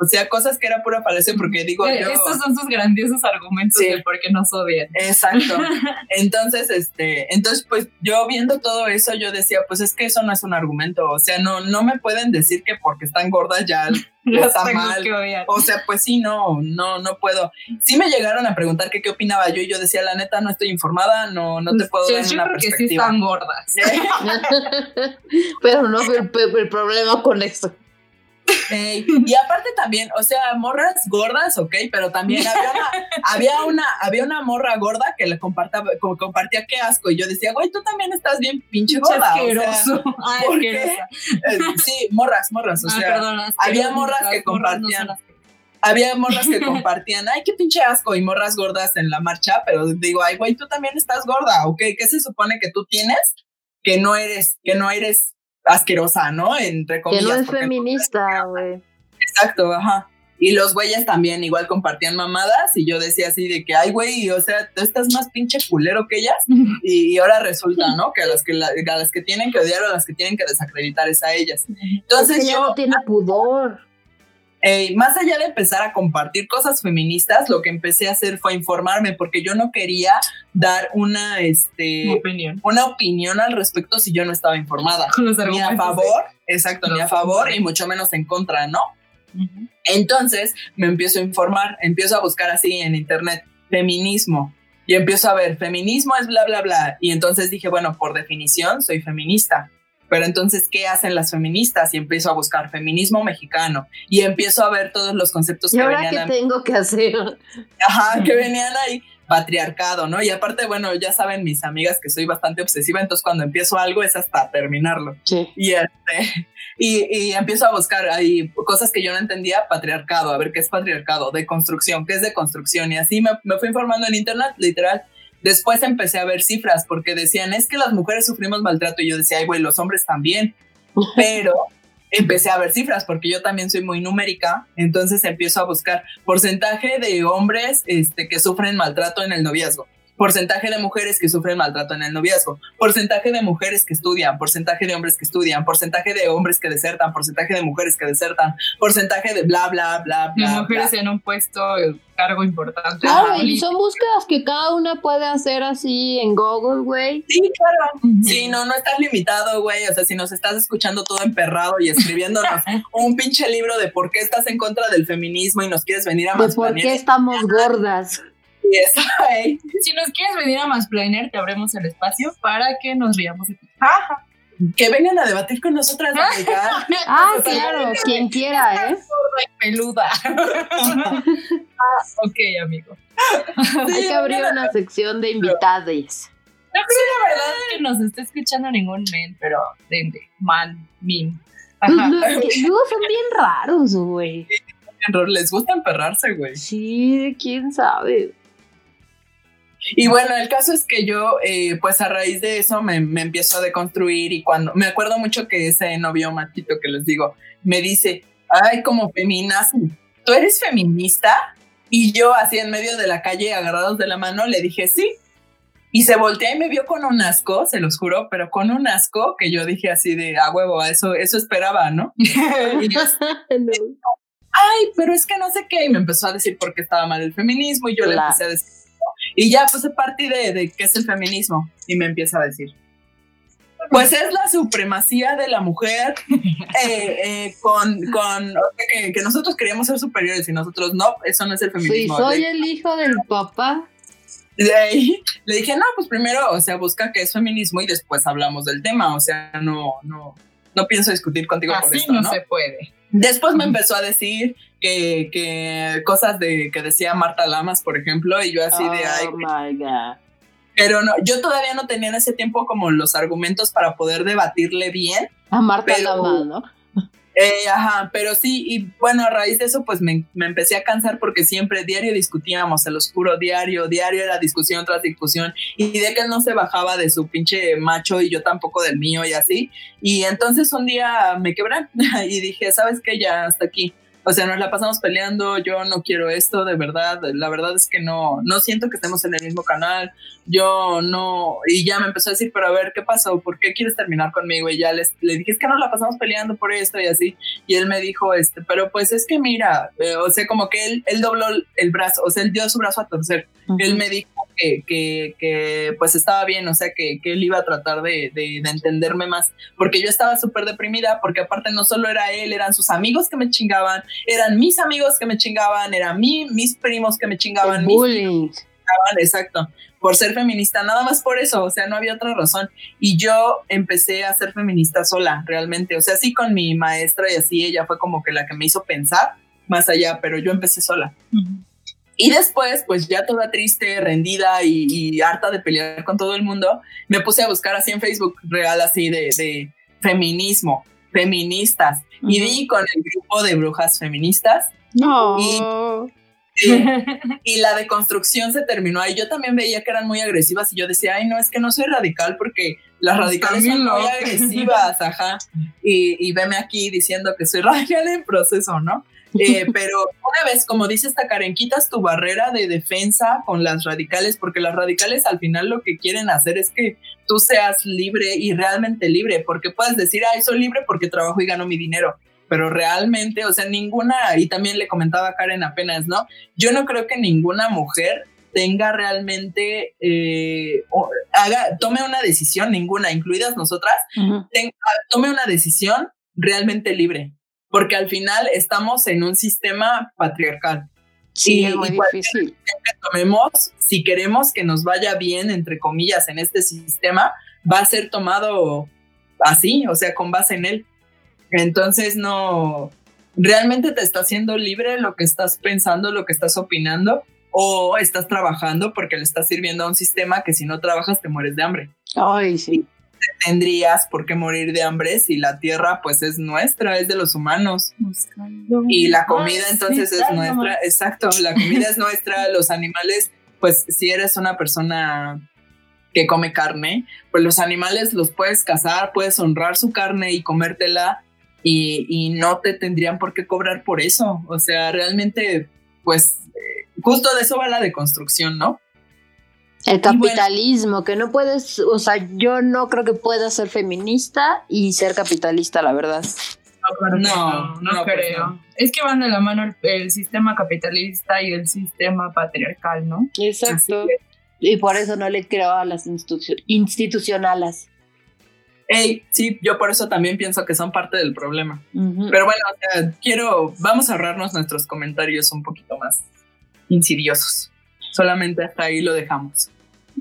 o sea, cosas que era pura falacia porque digo eh, Estos son sus grandiosos argumentos de por qué nos odian. Exacto. entonces, este, entonces pues yo viendo todo eso yo decía, pues es que eso no es un argumento, o sea, no no me pueden decir que porque están gordas ya está mal. O sea, pues sí, no, no, no puedo. Sí me llegaron a preguntar que qué opinaba yo y yo decía, la neta, no estoy informada, no, no te puedo dar una perspectiva. sí están gordas. Pero no el, el problema con y aparte también, o sea, morras gordas, ok, pero también había una, había una, morra gorda que le compartía, compartía qué asco. Y yo decía, güey, tú también estás bien pinche gorda. Asqueroso. Eh, sí, morras, morras. O ah, sea, había morras que compartían. había morras que compartían, ay, qué pinche asco, y morras gordas en la marcha, pero digo, ay, güey, tú también estás gorda, ok, ¿qué se supone que tú tienes? Que no eres, que no eres asquerosa, ¿no? Entre comillas. Que no es feminista, güey. Exacto, ajá. Y los güeyes también igual compartían mamadas y yo decía así de que, ay, güey, o sea, tú estás más pinche culero que ellas. Y, ahora resulta, ¿no? Que a las que, a las que tienen que odiar o a las que tienen que desacreditar es a ellas. Entonces yo... No tiene pudor. Más allá de empezar a compartir cosas feministas, lo que empecé a hacer fue informarme porque yo no quería dar una, este, opinión. una opinión al respecto si yo no estaba informada. ni a favor, exacto, ni a favor y mucho menos en contra, ¿no? Entonces me empiezo a informar, empiezo a buscar así en internet feminismo y empiezo a ver feminismo es bla, bla, bla. Y entonces dije, bueno, por definición soy feminista. Pero entonces, ¿qué hacen las feministas? Y empiezo a buscar feminismo mexicano y empiezo a ver todos los conceptos que ahora venían. ¿Qué tengo que hacer? Ajá, que venían ahí patriarcado, ¿no? Y aparte, bueno, ya saben mis amigas que soy bastante obsesiva, entonces cuando empiezo algo es hasta terminarlo. Sí. Y, este, y, empiezo a buscar ahí cosas que yo no entendía, patriarcado, a ver qué es patriarcado, de construcción, qué es de construcción, y así me, me fui informando en internet, literal. Después empecé a ver cifras porque decían, es que las mujeres sufrimos maltrato y yo decía, ay, güey, los hombres también. Pero empecé a ver cifras porque yo también soy muy numérica, entonces empiezo a buscar porcentaje de hombres este, que sufren maltrato en el noviazgo porcentaje de mujeres que sufren maltrato en el noviazgo, porcentaje de mujeres que estudian, porcentaje de hombres que estudian, porcentaje de hombres que desertan, porcentaje de mujeres que desertan, porcentaje de bla, bla, bla, bla. mujeres en un puesto, cargo importante. Claro, y son búsquedas que cada una puede hacer así en Google, güey. Sí, claro. Sí, no, no estás limitado, güey. O sea, si nos estás escuchando todo emperrado y escribiéndonos un pinche libro de por qué estás en contra del feminismo y nos quieres venir a más. De por qué estamos gordas. Si nos quieres venir a más Planner, te abremos el espacio para que nos riamos de ti. Que vengan a debatir con nosotras, Ah, claro, quien quiera, ¿eh? peluda. ah, ok, amigo. Hay que abrir una sección de invitados. No creo la verdad que nos esté escuchando ningún men, pero de man, min. Ajá. Luego son bien raros, güey. Les gusta emperrarse, güey. Sí, quién sabe. Y bueno, el caso es que yo, eh, pues a raíz de eso me, me, empiezo a deconstruir y cuando, me acuerdo mucho que ese novio matito que les digo, me dice, ay, como feminas, ¿tú eres feminista? Y yo así en medio de la calle, agarrados de la mano, le dije, sí. Y se voltea y me vio con un asco, se los juro, pero con un asco que yo dije así de, a huevo, eso, eso esperaba, ¿no? y yo, ay, pero es que no sé qué. Y me empezó a decir por qué estaba mal el feminismo y yo le empecé a decir y ya pues a partir de, qué es el feminismo y me empieza a decir. Pues es la supremacía de la mujer eh, eh, con, con que, nosotros queríamos ser superiores y nosotros no, eso no es el feminismo. Sí, soy el hijo del papá. le dije, no, pues primero, o sea, busca qué es feminismo y después hablamos del tema, o sea, no, no, no pienso discutir contigo por esto, ¿no? no se puede. Después me empezó a decir que, que, cosas de que decía Marta Lamas, por ejemplo, y yo así de ay. Oh my God. Pero no, yo todavía no tenía en ese tiempo como los argumentos para poder debatirle bien. A Marta Lamas, ¿no? Eh, ajá, pero sí, y bueno, a raíz de eso, pues me, me, empecé a cansar porque siempre diario discutíamos, el oscuro diario, diario era discusión tras discusión, y de que él no se bajaba de su pinche macho y yo tampoco del mío y así. Y entonces un día me quebré y dije, ¿sabes qué? Ya hasta aquí. O sea, nos la pasamos peleando, yo no quiero esto, de verdad, la verdad es que no, no siento que estemos en el mismo canal, yo no, y ya me empezó a decir, pero a ver, ¿qué pasó? ¿Por qué quieres terminar conmigo? Y ya les, le dije, es que nos la pasamos peleando por esto y así, y él me dijo, este, pero pues es que mira, eh, o sea, como que él, él dobló el brazo, o sea, él dio su brazo a torcer, él me dijo que, que, que, pues estaba bien, o sea, que, que él iba a tratar de, de, de entenderme más, porque yo estaba súper deprimida, porque aparte no solo era él, eran sus amigos que me chingaban, eran mis amigos que me chingaban, eran mí, mis primos que me chingaban, mis bullying. exacto, por ser feminista, nada más por eso, o sea, no había otra razón. Y yo empecé a ser feminista sola, realmente, o sea, sí con mi maestra y así, ella fue como que la que me hizo pensar más allá, pero yo empecé sola. Y después, pues ya toda triste, rendida y, harta de pelear con todo el mundo, me puse a buscar así en Facebook real, así de, de feminismo, feministas. Y vi con el grupo de brujas feministas. No. Y, la deconstrucción se terminó ahí. Yo también veía que eran muy agresivas y yo decía, ay, no, es que no soy radical porque Las radicales son muy agresivas, ajá. Y, y veme aquí diciendo que soy radical en proceso, ¿no? Eh, pero una vez, como dice esta Karen, quitas tu barrera de defensa con las radicales, porque las radicales al final lo que quieren hacer es que tú seas libre y realmente libre, porque puedes decir, ay, soy libre porque trabajo y gano mi dinero, pero realmente, o sea, ninguna, y también le comentaba a Karen apenas, ¿no? Yo no creo que ninguna mujer tenga realmente, eh, haga, tome una decisión, ninguna, incluidas nosotras, tome una decisión realmente libre porque al final estamos en un sistema patriarcal. Sí, es muy difícil. Que tomemos, si queremos que nos vaya bien, entre comillas, en este sistema, va a ser tomado así, o sea, con base en él. Entonces, no, realmente te está haciendo libre lo que estás pensando, lo que estás opinando, o estás trabajando porque le estás sirviendo a un sistema que si no trabajas te mueres de hambre. Ay, sí tendrías por qué morir de hambre si la tierra pues es nuestra, es de los humanos. Y la comida entonces es nuestra, exacto, la comida es nuestra, los animales, pues si eres una persona que come carne, pues los animales los puedes cazar, puedes honrar su carne y comértela y, y no te tendrían por qué cobrar por eso. O sea, realmente, pues eh, justo de eso va la deconstrucción, ¿no? El capitalismo, que no puedes, o sea, yo no creo que puedas ser feminista y ser capitalista, la verdad. No, no, creo. Es que van de la mano el, sistema capitalista y el sistema patriarcal, ¿no? Exacto. Y por eso no le creo a las institucionales. Hey, sí, yo por eso también pienso que son parte del problema. Pero bueno, o sea, quiero, vamos a ahorrarnos nuestros comentarios un poquito más insidiosos. Solamente hasta ahí lo dejamos.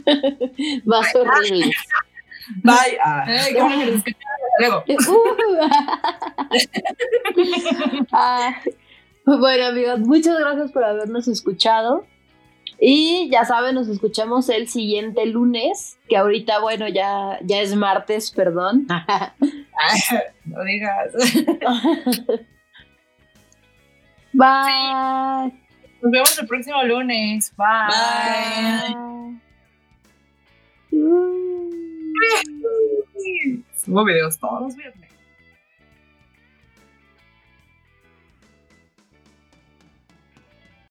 Más horrible. Bye. Ah, bueno, amigos, muchas gracias por habernos escuchado. Y ya saben, nos escuchamos el siguiente lunes, que ahorita, bueno, ya, ya es martes, perdón. no digas. Bye. Nos vemos el próximo lunes. Bye. Bye. Subo videos todos los viernes.